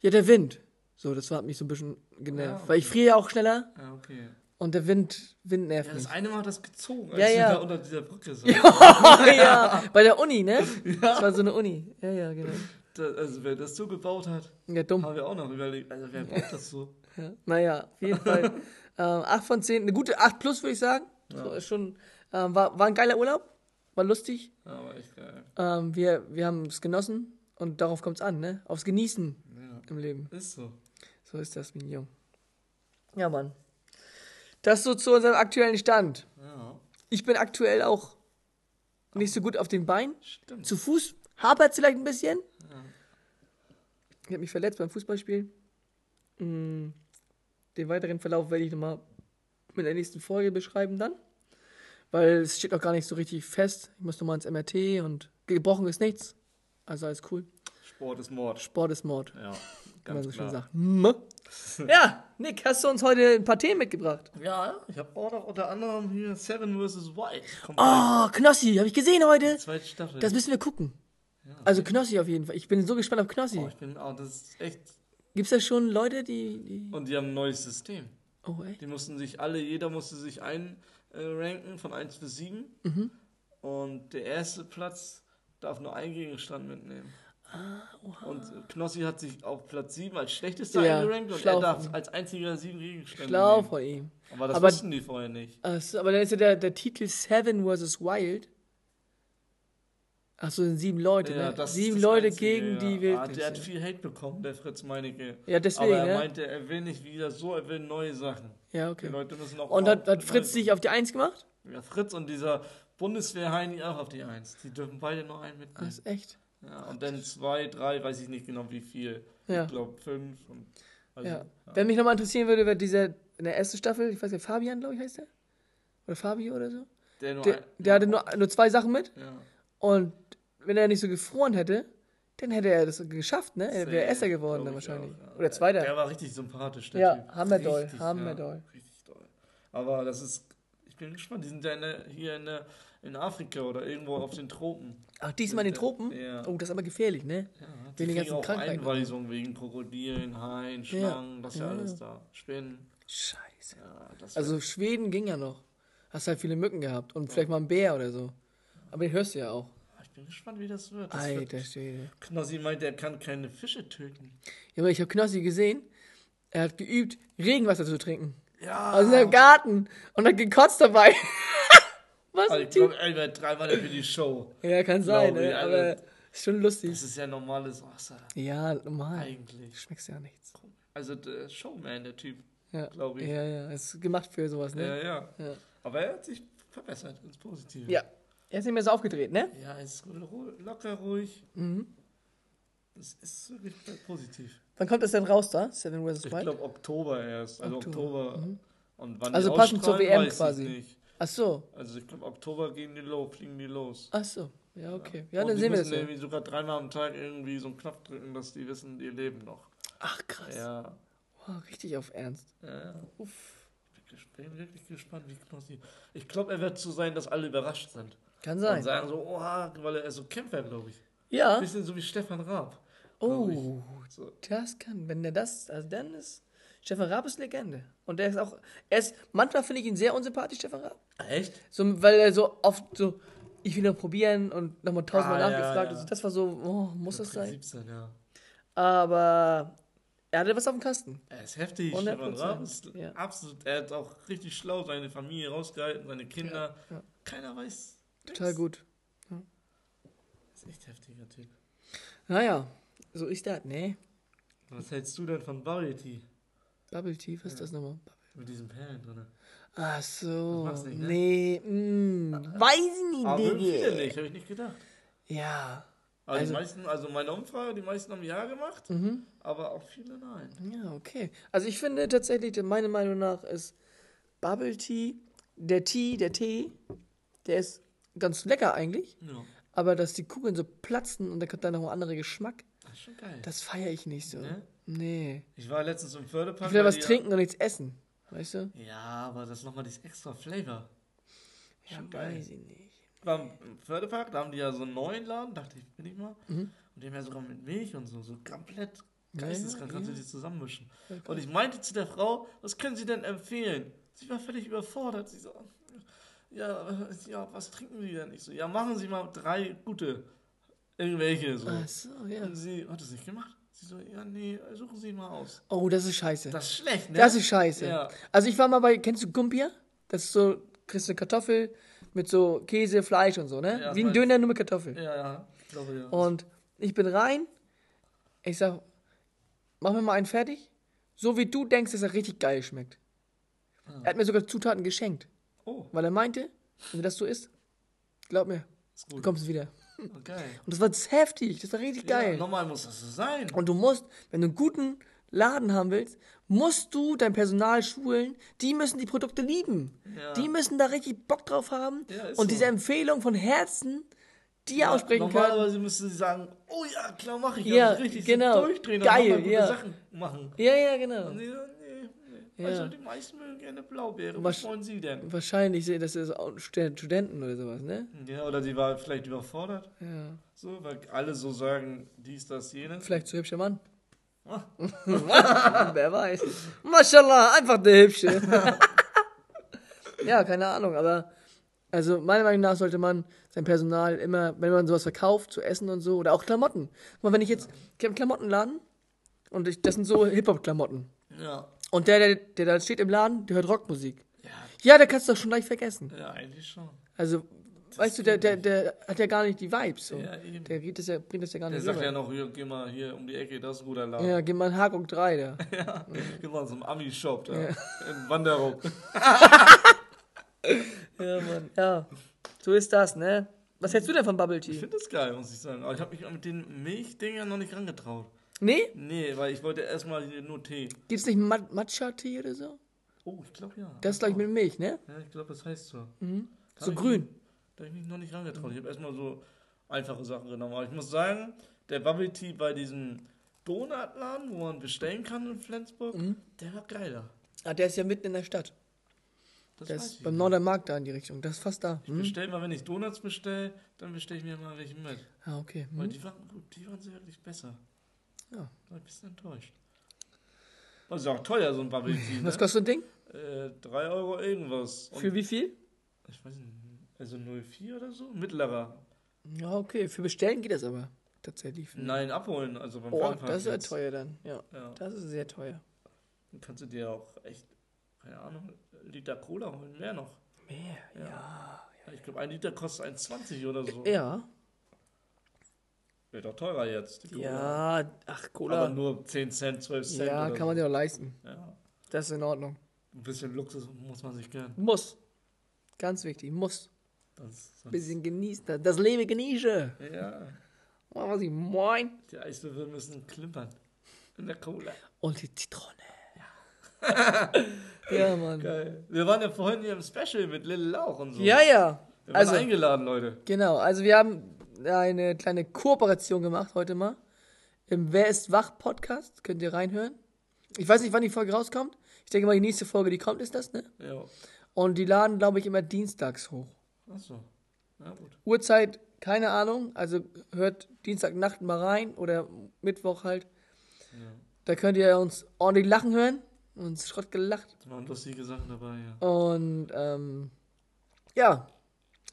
S1: ja, der Wind. So, das hat mich so ein bisschen genervt.
S2: Ja,
S1: Weil ich friere ja auch schneller
S2: Ja, okay.
S1: und der Wind, Wind nervt
S2: Ja,
S1: mich.
S2: das eine Mal hat das gezogen, als
S1: Ja,
S2: wir
S1: ja.
S2: da unter dieser Brücke saßen. *laughs*
S1: ja, bei der Uni, ne? Das war so eine Uni. Ja, ja, genau.
S2: Da, also wer das so gebaut hat,
S1: Ja, dumm.
S2: haben wir auch noch überlegt. Also wer baut das so? *laughs*
S1: Ja. Naja, auf jeden Fall. ähm, 8 von 10, eine gute 8 plus, würde ich sagen. So,
S2: Ja.
S1: ist schon, ähm, war, war ein geiler Urlaub. War lustig.
S2: Ja, war echt geil.
S1: Ähm, wir wir haben es genossen und darauf kommt es an, ne? Aufs Genießen
S2: Ja,
S1: im Leben.
S2: ist so.
S1: So ist das, Mignon. Ja, Mann. Das so zu unserem aktuellen Stand.
S2: Ja,
S1: Ich bin aktuell auch nicht so gut auf den Beinen.
S2: stimmt.
S1: Zu Fuß hapert vielleicht ein bisschen.
S2: Ja.
S1: Ich habe mich verletzt beim Fußballspielen. Mm, Den weiteren Verlauf werde ich nochmal in der nächsten Folge beschreiben dann. Weil es steht noch gar nicht so richtig fest. Ich muss nochmal ins MRT und gebrochen ist nichts. Also alles cool.
S2: Sport ist Mord.
S1: Sport ist Mord,
S2: Ja,
S1: wie man so schön sagt. M ja, Nick, hast du uns heute ein paar Themen mitgebracht?
S2: Ja, ich habe auch noch unter anderem hier Seven vs. White. Kommt
S1: Oh, Knossi, habe ich gesehen heute.
S2: Zweite Staffel.
S1: Das müssen wir gucken. Also Knossi auf jeden Fall. Ich bin so gespannt auf
S2: oh,
S1: Knossi.
S2: ich bin, oh, das ist echt.
S1: Gibt es da schon Leute, die... die
S2: Und die haben ein neues System.
S1: oh, echt?
S2: Die mussten sich alle, jeder musste sich ein äh, ranken von 1 bis 7.
S1: Mhm.
S2: Und der erste Platz darf nur einen Gegenstand mitnehmen.
S1: Ah.
S2: Und Knossi hat sich auf Platz 7 als schlechtester
S1: Ja,
S2: eingerankt und er darf als einziger 7 Gegenstände
S1: Schlau
S2: nehmen.
S1: von ihm.
S2: Aber das
S1: Aber-
S2: wussten die vorher nicht.
S1: Achso, aber dann ist ja der, der Titel Seven vs. Wild. Achso, sind sieben Leute, ne?
S2: das ist
S1: Sieben
S2: das
S1: Leute
S2: Einzige,
S1: gegen
S2: ja.
S1: die
S2: Ah,
S1: Wildnis.
S2: der hat viel Hate bekommen, der Fritz Meinecke.
S1: ja, deswegen,
S2: Aber er
S1: ne?
S2: meinte, er will nicht wieder so, er will neue Sachen.
S1: ja,
S2: Die
S1: okay.
S2: Leute müssen auch
S1: Und hat, hat Fritz sich auf die Eins gemacht?
S2: Ja, Fritz und dieser Bundeswehr-Heini auch auf die Eins. Die dürfen beide nur einen
S1: Das
S2: mitnehmen.
S1: ist echt.
S2: Ja, und dann zwei, drei, weiß ich nicht genau wie viel.
S1: Ja.
S2: Ich glaube fünf. Und, also,
S1: Ja. Wenn mich nochmal interessieren würde, wer dieser in der ersten Staffel, ich weiß nicht, Fabian, glaube ich, heißt der? Oder Fabio oder so?
S2: Der, nur
S1: Der,
S2: ein,
S1: der hatte nur, nur zwei Sachen mit.
S2: ja.
S1: Und wenn er nicht so gefroren hätte, dann hätte er das geschafft, ne? Er wäre Erster geworden dann wahrscheinlich.
S2: auch, ja.
S1: Oder Zweiter.
S2: Der war richtig sympathisch, der
S1: Ja,
S2: Typ.
S1: hammerdoll,
S2: Richtig,
S1: hammerdoll.
S2: Ja, richtig doll. Aber das ist, ich bin gespannt, die sind ja in der, hier in, der, in Afrika oder irgendwo auf den Tropen.
S1: Ach, diesmal in den Tropen?
S2: Ja.
S1: Oh, das ist aber gefährlich, ne?
S2: Ja,
S1: Wegen den ganzen
S2: auch
S1: Krankheiten.
S2: Einweisungen wegen Krokodilen, Haien, Schlangen, das ist ja,
S1: Ja,
S2: alles
S1: ja.
S2: da. Spinnen.
S1: Scheiße.
S2: Ja, das
S1: Also Schweden ging ja noch. Hast halt viele Mücken gehabt und vielleicht mal einen Bär oder so. Aber den hörst du ja auch.
S2: ich bin gespannt, wie das wird. Das
S1: Alter Schwede.
S2: Knossi meint, er kann keine Fische töten.
S1: Ja, aber ich habe Knossi gesehen. Er hat geübt, Regenwasser zu trinken.
S2: Ja.
S1: Aus seinem Garten. Und hat gekotzt dabei. *laughs* Was
S2: Also
S1: ein
S2: ich
S1: Typ.
S2: glaube, er wird dreimal für die Show.
S1: Ja, kann sein,
S2: Glaube ich,
S1: ne? aber ist schon lustig.
S2: Das ist ja normales Wasser.
S1: Ja, normal.
S2: Eigentlich.
S1: Schmeckst ja nichts.
S2: Also der Showman, der Typ.
S1: Ja.
S2: Glaub ich.
S1: Ja, ja. Ist gemacht für sowas, ne?
S2: Ja, ja.
S1: Ja.
S2: Aber er hat sich verbessert ins Positive.
S1: Ja. Er ist nicht mehr so aufgedreht, ne?
S2: Ja, er ist locker ruhig.
S1: Mhm.
S2: Das ist wirklich positiv.
S1: Wann kommt das denn raus da? Seven vs.
S2: Ich
S1: Wild?
S2: glaube Oktober erst. Also
S1: Oktober,
S2: Oktober. Und wann
S1: Also passend zur WM
S2: ich
S1: quasi. Ach so.
S2: Also ich glaube Oktober gehen die los, fliegen die los.
S1: Ach so. Ja, okay. Ja,
S2: Und
S1: dann
S2: die
S1: sehen wir das
S2: müssen
S1: ja.
S2: irgendwie sogar dreimal am Tag irgendwie so einen Knopf drücken, dass die wissen, die leben noch.
S1: Ach, krass.
S2: Ja.
S1: Wow, richtig auf Ernst.
S2: ja. ja. Uff. Ich bin wirklich gespannt, wie Knossi. Ich glaube, er wird so sein, dass alle überrascht sind.
S1: Kann
S2: Und
S1: sein.
S2: sagen so, oha, weil er ist so Kämpfer, glaube ich.
S1: Ja.
S2: Bisschen so wie Stefan Raab.
S1: Oh,
S2: So.
S1: das kann. Wenn der das, also dann ist Stefan Raab ist Legende. Und der ist auch, er ist, manchmal finde ich ihn sehr unsympathisch, Stefan Raab.
S2: Echt?
S1: So, weil er so oft so, ich will noch probieren und nochmal tausendmal
S2: Ah, ja,
S1: nachgefragt.
S2: ja.
S1: und so. Das war so, oh, muss das sein?
S2: 17, ja.
S1: Aber er hatte was auf dem Kasten.
S2: Er ist heftig.
S1: 100%,
S2: Stefan Raab ist
S1: ja.
S2: absolut. Er hat auch richtig schlau seine Familie rausgehalten, seine Kinder.
S1: Ja, ja.
S2: Keiner weiß.
S1: Total
S2: nix.
S1: gut.
S2: Ist echt heftiger Typ.
S1: Naja, so ist das, ne?
S2: Was hältst du denn von Variety?
S1: Bubble Tea, was ist das nochmal?
S2: Mit diesen Perlen drin.
S1: Ach so.
S2: Das nicht, ne?
S1: Nee, mh, weiß ich nicht,
S2: Aber viele
S1: Digga.
S2: nicht, habe ich nicht gedacht.
S1: Ja.
S2: Aber
S1: Also-
S2: die meisten, also meine Umfrage, die meisten haben ja gemacht,
S1: Mhm.
S2: aber auch viele nein.
S1: Ja, okay. Also ich finde tatsächlich, meine Meinung nach ist Bubble Tea, der Tee, der Tee, der ist ganz lecker eigentlich,
S2: Ja,
S1: aber dass die Kugeln so platzen und da kommt dann noch ein anderer Geschmack,
S2: das ist schon geil.
S1: das feiere ich nicht so.
S2: Ne?
S1: Nee.
S2: Ich war letztens im Förderpark.
S1: Ich will was trinken und nichts essen. Weißt du?
S2: Ja, aber das ist nochmal dieses extra Flavor.
S1: Ja,
S2: Schon geil.
S1: weiß ich nicht.
S2: Ich war im Förderpark, da haben die ja so einen neuen Laden, dachte ich, bin ich mal.
S1: Mhm.
S2: Und die haben ja sogar mit Milch und so, so komplett geisteskrank,
S1: ja,
S2: kannst
S1: ja.
S2: du die zusammenmischen.
S1: Ja,
S2: Und ich meinte zu der Frau, was können Sie denn empfehlen? Sie war völlig überfordert. Sie so, ja, ja, was trinken Sie denn? Ich so, ja, machen Sie mal drei gute. Irgendwelche so.
S1: Ach so, ja.
S2: Und sie hat es nicht gemacht. Sie so, ja, nee, suchen Sie mal aus.
S1: Oh, das ist scheiße.
S2: Das ist schlecht, ne?
S1: Das ist scheiße.
S2: Ja.
S1: Also ich war mal bei, kennst du Gumpia? Das ist so, kriegst du eine Kartoffel mit so Käse, Fleisch und so, ne?
S2: Ja,
S1: Wie ein. Döner, nur mit Kartoffel.
S2: Ja, ja, ich glaube ja.
S1: Und ich bin rein, ich sag, mach mir mal einen fertig, so wie du denkst, dass er richtig geil schmeckt. Er hat mir sogar Zutaten geschenkt,
S2: oh,
S1: weil er meinte, wenn das so ist, glaub mir, du kommst wieder.
S2: Geil.
S1: Und das war heftig, das war richtig geil.
S2: Ja, normal muss das so sein.
S1: Und du musst, wenn du einen guten Laden haben willst, musst du dein Personal schulen. Die müssen die Produkte lieben.
S2: Ja.
S1: Die müssen da richtig Bock drauf haben
S2: Ja,
S1: und
S2: so.
S1: diese Empfehlung von Herzen, die ja, aussprechen können.
S2: Normalerweise müsste sie sagen, oh ja, klar mache ich.
S1: Ja,
S2: also richtig
S1: genau.
S2: durchdrehen
S1: Geil,
S2: und nochmal gute
S1: ja.
S2: Sachen machen.
S1: Ja, ja, genau.
S2: Und nee, nee.
S1: Ja.
S2: Also die meisten mögen gerne Blaubeere.
S1: Was-
S2: wollen sie denn?
S1: Wahrscheinlich das ist auch Stud- Studenten oder sowas, ne?
S2: Ja, oder sie war vielleicht überfordert.
S1: Ja.
S2: So, weil alle so sagen, dies, das, jenes.
S1: Vielleicht zu hübscher Mann.
S2: Ah. *laughs*
S1: Wer weiß. Mashallah, einfach der Hübsche. *laughs* Ja, keine Ahnung, aber also meiner Meinung nach sollte man sein Personal immer, wenn man sowas verkauft, zu essen und so, oder auch Klamotten. Guck mal, wenn ich jetzt, ich habe einen Klamottenladen und ich, das sind so Hip-Hop-Klamotten.
S2: Ja.
S1: Und der, der, der da steht im Laden, der hört Rockmusik.
S2: Ja,
S1: Ja, der kannst du doch schon gleich vergessen.
S2: ja eigentlich schon.
S1: Also, weißt du, der, der, der hat ja gar nicht die Vibes. So.
S2: Ja, eben.
S1: Der geht das ja, bringt das ja gar
S2: Der
S1: nicht
S2: sagt
S1: rüber.
S2: ja noch, hier, geh mal hier um die Ecke, das ist ein guter Laden.
S1: Ja, geh mal in Hakung 3 da. *laughs*
S2: Ja, geh mal zum Ami-Shop da. In Wanderung. *laughs* *laughs*
S1: Ja, Mann. Ja, so ist das, ne? Was hältst du denn von Bubble
S2: Ich
S1: Tea?
S2: finde das geil, muss ich sagen. Aber ich habe mich mit den Milchdingern noch nicht rangetraut.
S1: Nee?
S2: Nee, weil ich wollte erstmal hier nur Tee.
S1: Gibt's nicht Ma Matcha-Tee oder so?
S2: Oh, ich glaube ja.
S1: Das ist gleich mit Milch, ne?
S2: Ja, ich glaube, das heißt so.
S1: Mhm. So
S2: ich
S1: grün.
S2: Da habe ich mich noch nicht rangetraut. Ich habe erstmal so einfache Sachen genommen. Aber ich muss sagen, der Bubble Tea bei diesem Donutladen, wo man bestellen kann in Flensburg,
S1: Mhm.
S2: der war geiler.
S1: Ah, der ist ja mitten in der Stadt.
S2: Das
S1: Der ist beim. Nordermarkt da in die Richtung. Das ist fast da.
S2: Ich
S1: Hm?
S2: bestell mal, wenn ich Donuts bestelle, dann bestelle ich mir mal welche mit.
S1: Ah, okay.
S2: Weil
S1: Hm?
S2: die waren gut, die waren sehr wirklich besser.
S1: Ja.
S2: War ein bisschen enttäuscht. Das ist auch teuer, so ein Bubble Tea. *laughs*
S1: Was
S2: ne?
S1: kostet so ein Ding?
S2: Äh, 3 Euro irgendwas. Und
S1: Für wie viel?
S2: ich weiß nicht, also 0,4 oder so? Mittlerer.
S1: Ja, okay. Für bestellen geht das aber. Tatsächlich.
S2: Nein, abholen, also beim
S1: Oh, das ist ja teuer dann. Ja,
S2: Ja.
S1: das ist sehr teuer.
S2: Dann kannst du dir auch echt, keine Ahnung, Liter Cola holen, mehr noch.
S1: Mehr,
S2: Ja.
S1: ja.
S2: Ja, Ich glaube, ein Liter kostet 1,20 oder so.
S1: Ja.
S2: Wird doch teurer jetzt.
S1: Ja, ach,
S2: Aber
S1: Cola.
S2: nur 10 Cent, 12 Cent.
S1: Ja, kann man dir auch leisten.
S2: Ja.
S1: Das ist in Ordnung.
S2: Ein bisschen Luxus muss man sich gönnen.
S1: Muss. Ganz wichtig, muss.
S2: Das,
S1: Ein bisschen genießen. Das- Das Leben genieße.
S2: ja,
S1: Oh, was ich moin.
S2: die Eiswürfel müssen klimpern. In der Cola.
S1: Und die Zitrone. *laughs* Ja, Mann.
S2: Geil. Wir waren ja vorhin hier im Special mit Lil Lauch und so.
S1: Ja, ja.
S2: Wir waren
S1: Also,
S2: eingeladen, Leute.
S1: genau. Also, wir haben eine kleine Kooperation gemacht heute mal. Im Wer ist wach Podcast. Könnt ihr reinhören. Ich weiß nicht, wann die Folge rauskommt. Ich denke mal, die nächste Folge, die kommt, ist das, ne?
S2: Ja.
S1: Und die laden, glaube ich, immer dienstags hoch.
S2: Achso. Na gut.
S1: Uhrzeit, keine Ahnung. Also hört Dienstagnacht mal rein oder Mittwoch halt. Da könnt ihr uns ordentlich lachen hören. Uns Schrott gelacht.
S2: Da waren lustige Sachen dabei, ja.
S1: Und ähm, ja,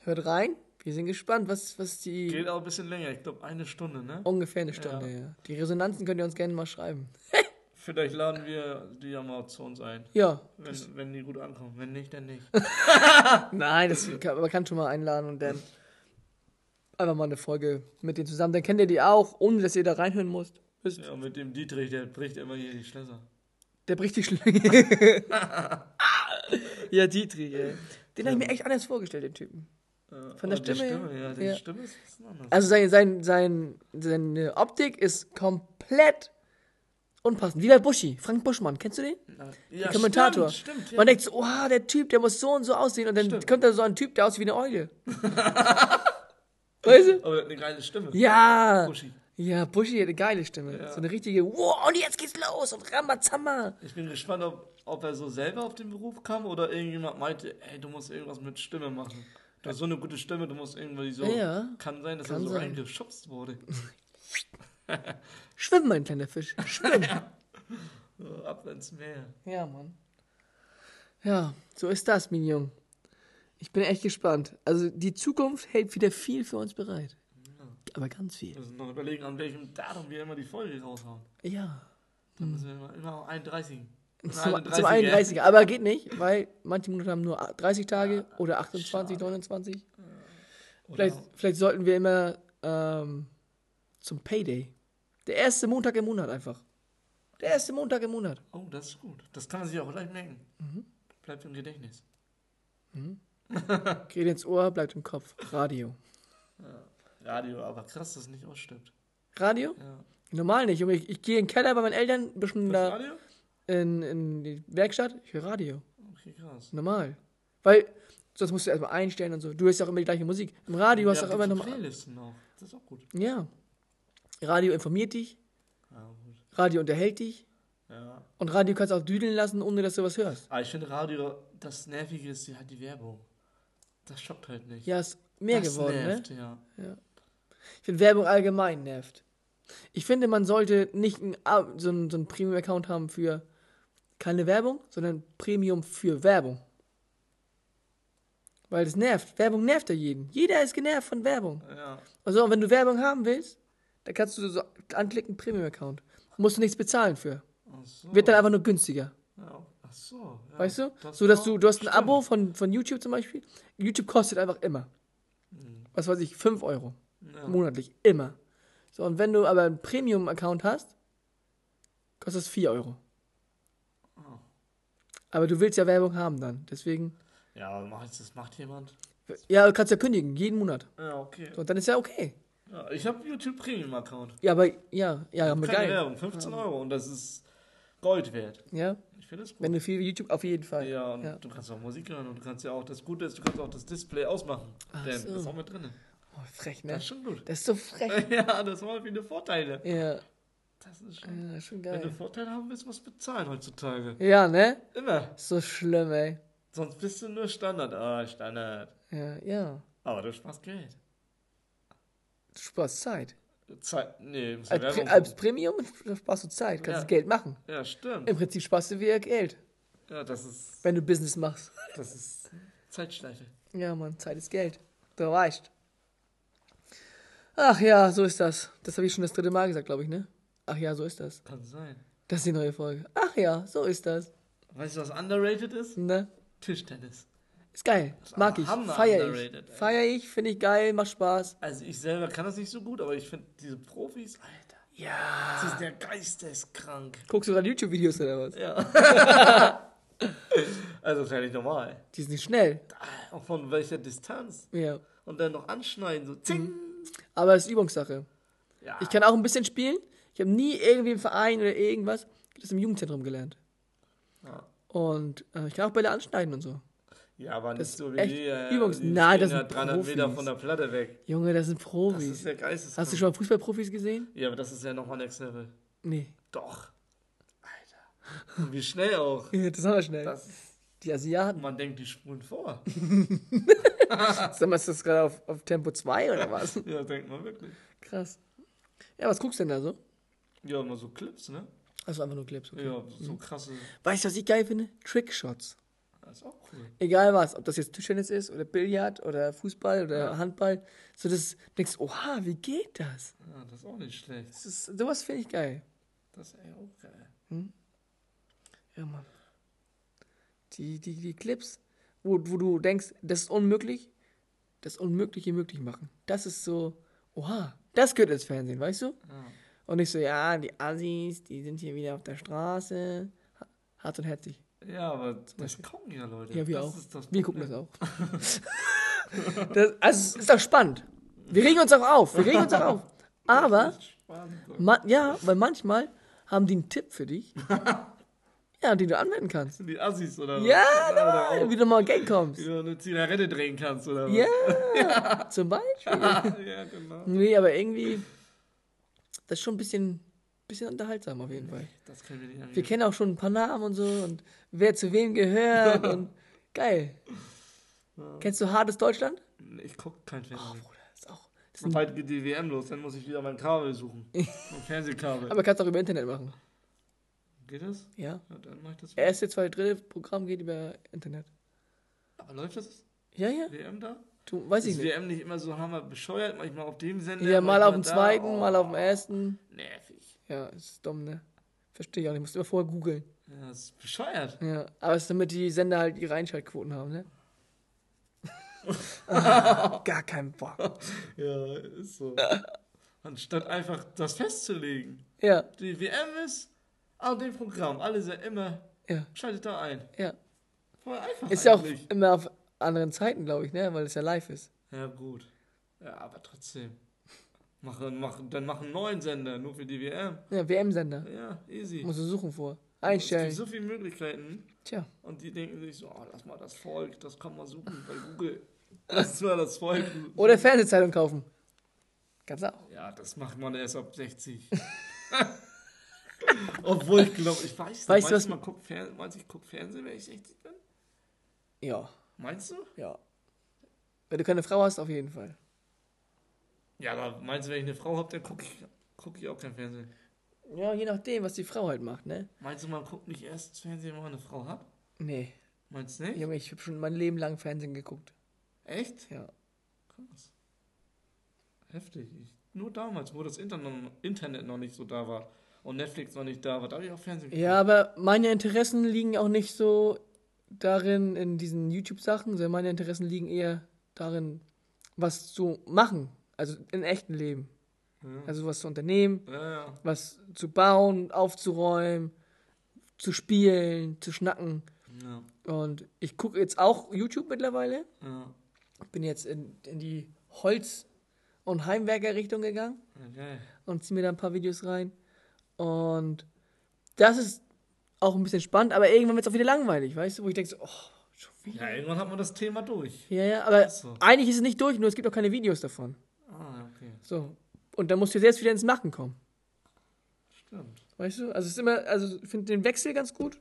S1: hört rein. Wir sind gespannt, was, was die.
S2: Geht auch ein bisschen länger. Ich glaube, eine Stunde, ne?
S1: Ungefähr eine Stunde, ja. Die Resonanzen könnt ihr uns gerne mal schreiben. *laughs*
S2: Vielleicht laden wir die ja mal zu uns ein.
S1: Ja.
S2: Wenn, wenn die gut ankommen. Wenn nicht, dann nicht. *laughs*
S1: Nein, das kann, man kann schon mal einladen und dann einfach mal eine Folge mit denen zusammen. Dann kennt ihr die auch, ohne dass ihr da reinhören müsst. Wisst.
S2: Ja, mit dem Dietrich, der bricht immer hier die Schlösser.
S1: Der bricht die Schlinge. *laughs* ja, Dietrich, ey. Den habe ich mir echt anders vorgestellt, den Typen.
S2: Ja,
S1: Von der
S2: aber die
S1: Stimme,
S2: Stimme, ja, die
S1: ja.
S2: Stimme ist ein anders.
S1: Also sein, sein, sein, seine Optik ist komplett unpassend. Wie bei Buschi, Frank Buschmann, kennst du den?
S2: ja,
S1: Der Kommentator.
S2: Stimmt, stimmt, ja.
S1: Man denkt so, oh, der Typ, der muss so und so aussehen und dann
S2: Stimmt.
S1: kommt da so ein Typ, der aussieht wie eine Eule. *laughs* weißt du?
S2: Aber der eine geile Stimme.
S1: Ja.
S2: Buschi.
S1: Ja, Buschi hat eine geile Stimme.
S2: Ja.
S1: So eine richtige, wow, und jetzt geht's los und Rambazamba.
S2: Ich bin gespannt, ob, ob er so selber auf den Beruf kam oder irgendjemand meinte, ey, du musst irgendwas mit Stimme machen. Du hast so eine gute Stimme, du musst irgendwie so.
S1: Ja.
S2: Kann sein, dass
S1: Kann
S2: er so
S1: sein.
S2: reingeschubst wurde. *laughs*
S1: Schwimm, mein kleiner Fisch. Schwimm. *laughs*
S2: So, ab ins Meer.
S1: ja, Mann. Ja, so ist das, mein Junge. Ich bin echt gespannt. Also die Zukunft hält wieder viel für uns bereit. Aber ganz viel.
S2: Wir müssen noch überlegen, an welchem Datum wir immer die Folge raushauen.
S1: Ja.
S2: Dann müssen wir immer, immer auf 31.
S1: Zum, zum 31er. Aber geht nicht, weil manche Monate haben nur 30 Tage oder 28,
S2: schade.
S1: 29.
S2: Oder
S1: Vielleicht, vielleicht sollten wir immer ähm, zum Payday. Der erste Montag im Monat einfach. Der erste Montag im Monat.
S2: Oh, das ist gut. Das kann man sich auch gleich merken.
S1: Mhm.
S2: Bleibt im Gedächtnis.
S1: Geht ins Ohr, bleibt im Kopf. Radio.
S2: Radio, aber krass, dass es nicht ausstirbt.
S1: Radio?
S2: Ja.
S1: Normal nicht. Ich, ich gehe in den Keller bei meinen Eltern, ein bisschen
S2: Das
S1: da
S2: Radio?
S1: In, in die Werkstatt. Ich höre Radio.
S2: Okay, krass.
S1: Normal. Weil sonst musst du erstmal einstellen und so. Du hörst ja auch immer die gleiche Musik. Im Radio hast du
S2: Ja,
S1: auch immer nochmal.
S2: Playlisten auch. Das ist auch gut.
S1: Ja. Radio informiert dich,
S2: Ja, gut.
S1: Radio unterhält dich
S2: Ja.
S1: und Radio kannst du auch düdeln lassen, ohne dass du was hörst.
S2: Aber ich finde Radio, das Nervige ist die, halt die Werbung. Das schockt halt nicht.
S1: Ja, ist mehr
S2: das
S1: geworden, ne?
S2: nervt, ja.
S1: Ich finde Werbung allgemein nervt. Ich finde, man sollte nicht ein, so einen, so einen Premium-Account haben für keine Werbung, sondern Premium für Werbung. Weil das nervt. Werbung nervt ja jeden. Jeder ist genervt von Werbung.
S2: Ja.
S1: Also, und wenn du Werbung haben willst, dann kannst du so anklicken, Premium-Account. Musst du nichts bezahlen für.
S2: So.
S1: Wird dann einfach nur günstiger.
S2: ja. Ach so. Ja.
S1: Weißt du?
S2: Das
S1: so, dass du, du hast ein
S2: stimmt.
S1: Abo von, von YouTube zum Beispiel. YouTube kostet einfach immer. Was weiß ich, 5 Euro.
S2: Ja.
S1: Monatlich. Immer. So, und wenn du aber einen Premium-Account hast, kostet es 4 Euro. Aber du willst ja Werbung haben dann. Deswegen,
S2: Ja, aber macht, das macht jemand?
S1: ja, du kannst ja kündigen, jeden Monat.
S2: Ja, okay.
S1: So, und dann ist ja okay.
S2: Ja, ich habe YouTube Premium Account.
S1: Ja, aber, ja, ja, aber
S2: Keine
S1: geil.
S2: Werbung, 15 Euro und das ist Gold wert.
S1: Ja,
S2: Ich finde es gut.
S1: wenn du viel YouTube, auf jeden Fall.
S2: ja, und
S1: ja.
S2: du kannst auch Musik hören und du kannst ja auch, das Gute ist, du kannst auch das Display ausmachen.
S1: Ach
S2: denn
S1: so.
S2: das ist auch mit drin.
S1: Oh, frech,
S2: Das
S1: ne?
S2: ist schon gut.
S1: Das ist so frech. *laughs*
S2: Ja, das haben viele Vorteile.
S1: Ja,
S2: Das ist schon.
S1: ja schon
S2: Wenn du
S1: geil.
S2: Vorteile haben willst, musst du bezahlen heutzutage.
S1: Ja, ne?
S2: Immer.
S1: So schlimm, ey.
S2: Sonst bist du nur Standard. Ah, Standard.
S1: Ja, ja.
S2: Aber du sparst Geld.
S1: Du sparst Zeit.
S2: Zeit. Nee,
S1: Als, Pre
S2: Werbung
S1: als. Premium sparst du Zeit, kannst
S2: Ja.
S1: Geld machen.
S2: Ja, stimmt.
S1: Im Prinzip sparst du wieder Geld,
S2: Ja, das ist.
S1: wenn du Business machst.
S2: Das ist Zeitschleife.
S1: Ja, Mann, Zeit ist Geld. Du weißt. Ach ja, so ist das. Das habe ich schon das dritte Mal gesagt, glaube ich, ne? Ach ja, so ist das.
S2: Kann sein.
S1: Das ist die neue Folge. Ach ja, so ist das.
S2: Weißt du, was underrated ist?
S1: Ne?
S2: Tischtennis.
S1: Ist geil. Mag ich. Feier ich.
S2: ey.
S1: Feier ich, finde ich geil, macht Spaß.
S2: Also ich selber kann das nicht so gut, aber ich finde diese Profis, Alter,
S1: Ja.
S2: das ist der geisteskrank.
S1: Guckst du gerade YouTube-Videos oder was?
S2: Ja. *laughs* also das wäre nicht normal.
S1: Die sind nicht schnell.
S2: Auch von welcher Distanz.
S1: Ja.
S2: Und dann noch anschneiden, so zing.
S1: Aber es ist Übungssache.
S2: Ja.
S1: Ich kann auch ein bisschen spielen. Ich habe nie irgendwie im Verein oder irgendwas. Das im Jugendzentrum gelernt.
S2: Ja.
S1: Und äh, ich kann auch Bälle anschneiden und so.
S2: Ja, aber nicht
S1: Das
S2: so wie
S1: echt
S2: die, äh,
S1: Übungs-
S2: die
S1: Nein, das
S2: ja
S1: sind
S2: 300 Meter
S1: Profis.
S2: von der Platte weg.
S1: Junge, das sind
S2: Das
S1: Profis.
S2: ist der geisteskrank.
S1: Hast du schon mal Fußballprofis gesehen?
S2: Ja, aber das ist ja nochmal Next Level.
S1: Nee.
S2: Doch. Alter. Und wie schnell auch. *laughs*
S1: Ja, das haben wir schnell.
S2: Das
S1: Die Asiaten.
S2: man denkt, die spulen vor. *laughs*
S1: Sag mal, ist das gerade auf, auf Tempo 2 oder was?
S2: Ja, denkt man wirklich.
S1: Krass. Ja, was guckst du denn da so?
S2: Ja, immer so Clips, ne?
S1: Also einfach nur Clips. Okay.
S2: Ja, so krasse.
S1: Weißt du, was ich geil finde? Trickshots.
S2: Das ist auch cool.
S1: Egal was, ob das jetzt Tischtennis ist oder Billard oder Fußball oder Handball. So, das denkst du, oha, wie geht das?
S2: Ja, das ist auch nicht schlecht.
S1: das ist, sowas finde ich geil.
S2: Das ist ey, auch geil.
S1: Ja, Mann. Die, die, die Clips, wo, wo du denkst, das ist unmöglich, das Unmögliche möglich machen. Das ist so, oha, das gehört ins Fernsehen, weißt du?
S2: Ja.
S1: Und nicht so, ja, die Assis, die sind hier wieder auf der Straße. Ha- Hart und herzig.
S2: Ja, aber das gucken ja Leute.
S1: Ja, wir
S2: das
S1: auch. Wir gucken das auch. *laughs* das, also, es ist auch spannend. Wir regen uns auch auf. Wir regen uns auch auf. Aber,
S2: Das ist spannend.
S1: ma ja, weil manchmal haben die einen Tipp für dich. *laughs* ja, den du anwenden kannst.
S2: Sind die Assis oder was?
S1: Ja,
S2: auch,
S1: wie du mal Geld kommst.
S2: wie du eine Zigarette drehen kannst oder was?
S1: Ja, *laughs* zum Beispiel.
S2: ja, genau.
S1: Nee, aber irgendwie, das ist schon ein bisschen, bisschen unterhaltsam auf jeden Fall.
S2: Das können wir nicht
S1: Wir kennen auch schon ein paar Namen und so und wer zu wem gehört und *laughs* geil. Kennst du Hartes Deutschland?
S2: Ich guck kein Fernsehen.
S1: Bruder, ist auch. Ist
S2: Und bald geht die WM los, dann muss ich wieder mein Kabel suchen. *laughs* Mein Fernsehkabel.
S1: aber kannst auch über Internet machen.
S2: Geht das?
S1: Ja.
S2: Ja, dann mach ich das.
S1: Erste, zweite, dritte Programm geht über Internet.
S2: Aber läuft das
S1: Ja, ja.
S2: WM da?
S1: Du, weiß ich
S2: Ist
S1: nicht.
S2: WM nicht immer so hammer bescheuert? Manchmal auf dem Sender.
S1: Ja, mal auf dem zweiten,
S2: Oh,
S1: mal auf dem ersten.
S2: Nervig.
S1: Ja, ist dumm, ne? Verstehe ich auch nicht. Musst immer vorher googeln.
S2: Ja, das ist bescheuert.
S1: Ja, aber es ist damit die Sender halt ihre Einschaltquoten haben, ne? Ah, *laughs* *laughs* Gar keinen Bock. *laughs*
S2: Ja, ist so. Anstatt einfach das festzulegen.
S1: Ja,
S2: Die WM ist auf dem Programm. Alle sind immer.
S1: ja,
S2: Schaltet da ein.
S1: ja.
S2: Voll einfach.
S1: Ist ja auch immer auf anderen Zeiten, glaube ich, ne? Weil es ja live ist.
S2: Ja, gut. Ja, aber trotzdem. Machen, machen, dann machen neuen Sender, nur für die WM.
S1: Ja, WM-Sender.
S2: Ja, easy.
S1: Musst du suchen vor.
S2: Es
S1: Einstellen.
S2: gibt so viele Möglichkeiten.
S1: Tja.
S2: Und die denken sich so, oh, lass mal das Volk, das kann man suchen bei Google. *laughs* Lass mal das Volk.
S1: Oder Fernsehzeitung kaufen. Kannst du auch.
S2: Ja, das macht man erst ab 60. *laughs* Obwohl ich glaube, ich weiß nicht.
S1: Weißt du, was-
S2: man guckt Fernsehen, meinst du, ich gucke Fernsehen, wenn ich 60 bin?
S1: Ja,
S2: Meinst du?
S1: ja. Wenn du keine Frau hast, auf jeden Fall.
S2: Ja, aber meinst du, wenn ich eine Frau habe, dann gucke ich, guck ich auch kein Fernsehen.
S1: Ja, je nachdem, was die Frau halt macht, ne?
S2: Meinst du, man guckt nicht erst Fernsehen, wenn man eine Frau hat?
S1: Nee.
S2: Meinst du nicht?
S1: Junge, ich habe schon mein Leben lang Fernsehen geguckt.
S2: Echt?
S1: Ja.
S2: Krass. Heftig. Ich, nur damals, wo das Internet, noch nicht so da war und Netflix noch nicht da war, da habe ich auch Fernsehen
S1: Ja, aber meine Interessen liegen auch nicht so darin in diesen YouTube-Sachen, sondern meine Interessen liegen eher darin, was zu machen. Also im echten Leben.
S2: Ja.
S1: Also was zu unternehmen,
S2: Ja, ja.
S1: was zu bauen, aufzuräumen, zu spielen, zu schnacken. Und ich gucke jetzt auch YouTube mittlerweile. bin jetzt in, in die Holz- und Heimwerker-Richtung gegangen
S2: geil.
S1: und ziehe mir da ein paar Videos rein. Und das ist auch ein bisschen spannend, aber irgendwann wird es auch wieder langweilig, weißt du, wo ich denke so, oh, schon wieder.
S2: Ja, irgendwann hat man das Thema durch.
S1: Ja, ja, aber
S2: Ach so.
S1: eigentlich ist es nicht durch, nur es gibt auch keine Videos davon.
S2: Ah, okay.
S1: So. Und dann musst du selbst wieder ins Machen kommen.
S2: Stimmt.
S1: Weißt du? Also es ist immer, also ich finde den Wechsel ganz gut.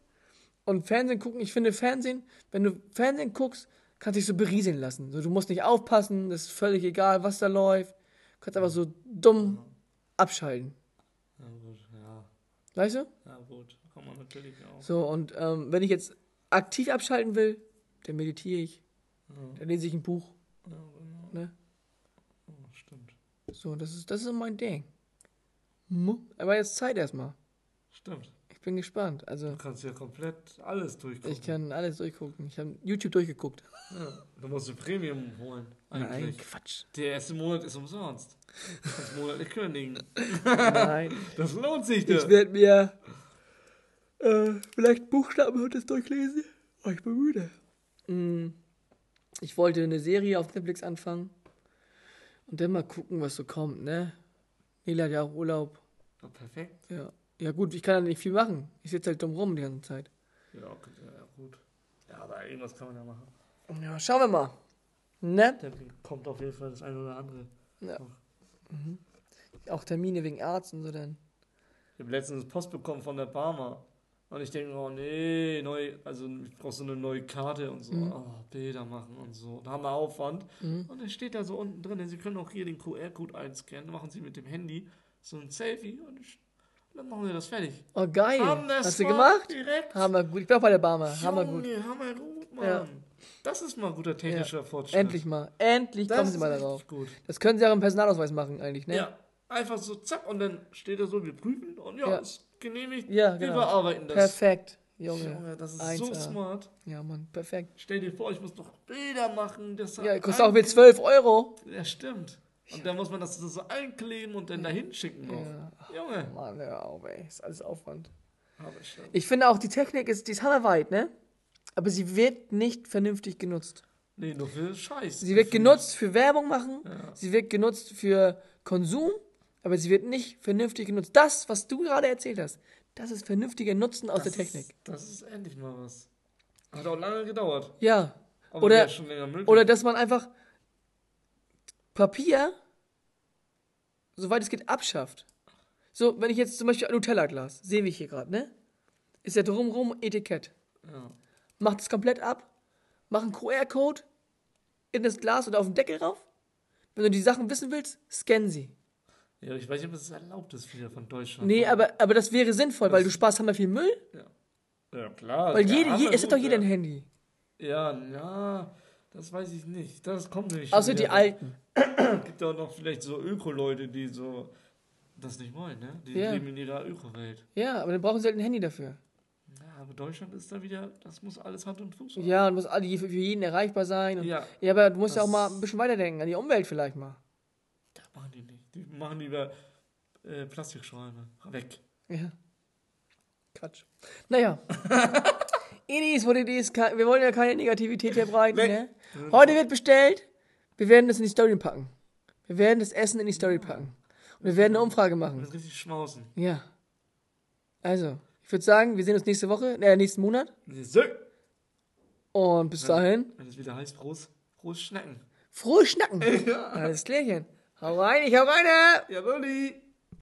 S1: Und Fernsehen gucken, ich finde Fernsehen, wenn du Fernsehen guckst, kannst du dich so berieseln lassen. So, du musst nicht aufpassen, das ist völlig egal, was da läuft. Du kannst einfach so dumm abschalten.
S2: Ja, gut, ja.
S1: Weißt du?
S2: Ja, gut. Kann man natürlich auch.
S1: So, und ähm, wenn ich jetzt aktiv abschalten will, dann meditiere ich,
S2: Ja,
S1: dann lese ich ein Buch.
S2: ja, genau.
S1: Ne?
S2: Ja, stimmt.
S1: So, das ist, das ist mein Ding. Aber jetzt Zeit erstmal.
S2: Stimmt.
S1: Ich bin gespannt. Also,
S2: Du kannst ja komplett alles durchgucken.
S1: ich kann alles durchgucken. Ich habe YouTube durchgeguckt.
S2: Ja, du musst ein Premium holen.
S1: Nein,
S2: Eigentlich.
S1: Quatsch.
S2: Der erste Monat ist umsonst. Du kannst monatlich kündigen. *laughs*
S1: Nein.
S2: Das lohnt sich
S1: Ich
S2: dir.
S1: werde mir äh, vielleicht Buchstaben heute durchlesen. Oh, ich bin müde. Mm, Ich wollte eine Serie auf Netflix anfangen und dann mal gucken, was so kommt, ne? Nela hat ja auch Urlaub.
S2: Ja, perfekt.
S1: Ja. Ja gut, ich kann ja nicht viel machen. Ich sitze halt dumm rum die ganze Zeit.
S2: Ja, okay, ja, gut. Ja, aber irgendwas kann man ja machen.
S1: Ja, schauen wir mal. Ne?
S2: Da kommt auf jeden Fall das eine oder andere.
S1: Ja. Mhm. Auch Termine wegen Arzt und so dann.
S2: Ich habe letztens Post bekommen von der Barmer. Und ich denke, oh nee, neu, also ich brauche so eine neue Karte und so.
S1: Mhm.
S2: Oh, Bilder machen und so. Da haben wir Aufwand.
S1: Mhm.
S2: Und dann steht da so unten drin, Sie können auch hier den QR-Code einscannen, machen Sie mit dem Handy so ein Selfie und dann machen wir das fertig.
S1: Oh, geil.
S2: Haben das
S1: Hast du gemacht?
S2: Direkt.
S1: Haben wir gut. Ich bin auch bei der Barmer. Haben wir gut.
S2: Junge, Hammer gut, Mann.
S1: Ja.
S2: Das ist mal guter technischer Fortschritt.
S1: Endlich mal. Endlich
S2: Das
S1: kommen sie mal darauf.
S2: gut.
S1: Das können sie auch im Personalausweis machen, eigentlich, ne?
S2: Ja, einfach so zack und dann steht da so, wir prüfen und ja,
S1: Ja.
S2: ist genehmigt.
S1: Ja,
S2: Wir
S1: genau.
S2: bearbeiten das.
S1: Perfekt, Junge.
S2: Junge, das ist
S1: 1A.
S2: so smart.
S1: Ja, Mann, perfekt.
S2: Stell dir vor, ich muss noch Bilder machen. Das
S1: Ja, kostet auch wieder 12 Euro.
S2: Ja, stimmt. Und dann muss man das so einkleben und dann dahin schicken.
S1: Ja.
S2: Junge.
S1: Mann, hör auf, ey. Ist alles Aufwand.
S2: Aber schon.
S1: Ich finde auch, die Technik ist, die ist hammerweit, ne? Aber sie wird nicht vernünftig genutzt.
S2: Nee, nur für Scheiß.
S1: Sie wird genutzt für Werbung machen,
S2: Ja.
S1: sie wird genutzt für Konsum, aber sie wird nicht vernünftig genutzt. Das, was du gerade erzählt hast, das ist vernünftiger Nutzen aus
S2: das
S1: der Technik.
S2: Ist, das ist endlich mal was. Hat auch lange gedauert.
S1: Ja.
S2: Aber
S1: Oder-. Oder dass man einfach Papier, soweit es geht, abschafft. So, wenn ich jetzt zum Beispiel ein Nutella-Glas, sehe ich hier gerade, ne? Ist ja drumrum Etikett.
S2: ja.
S1: Mach das komplett ab, mach einen QR-Code in das Glas oder auf den Deckel rauf. Wenn du die Sachen wissen willst, scan sie.
S2: Ja, ich weiß nicht, ob es erlaubt ist wieder von Deutschland.
S1: Nee, aber, aber das wäre sinnvoll, weil du sparst hammer viel Müll.
S2: Ja, klar.
S1: Weil
S2: ja,
S1: jede, je, es hat doch jeder
S2: ja.
S1: ein Handy.
S2: Ja, ja, das weiß ich nicht. Das kommt nicht.
S1: Außer die Alten.
S2: Es gibt auch noch vielleicht so Öko-Leute, die so das nicht wollen, ne? Die
S1: Ja.
S2: leben in ihrer Öko-Welt.
S1: Ja, aber dann brauchen sie halt ein Handy dafür.
S2: Ja, aber Deutschland ist da wieder, das muss alles Hand und Fuß haben.
S1: Ja, und muss für jeden erreichbar sein.
S2: Ja,
S1: Ja, aber du musst ja auch
S2: Das-
S1: mal ein bisschen weiterdenken, an die Umwelt vielleicht mal.
S2: das machen die nicht. Die machen lieber äh, Plastikschäume. Weg.
S1: Ja. Quatsch. Naja. *laughs* Idis, what it is. Wir wollen ja keine Negativität verbreiten, ne? Heute wird bestellt. Wir werden das in die Story packen. Wir werden das Essen in die Story packen. Und wir werden eine Umfrage
S2: Das
S1: machen.
S2: ist richtig schmausen.
S1: Ja. Also, ich würde sagen, wir sehen uns nächste Woche, äh, nächsten Monat.
S2: So.
S1: Und bis dahin,
S2: Wenn es wieder heißt, Prost, Prost Schnecken.
S1: frohes Schnacken. *laughs* Alles klärchen. Hau rein, ich hau rein.
S2: Ja, Lolli.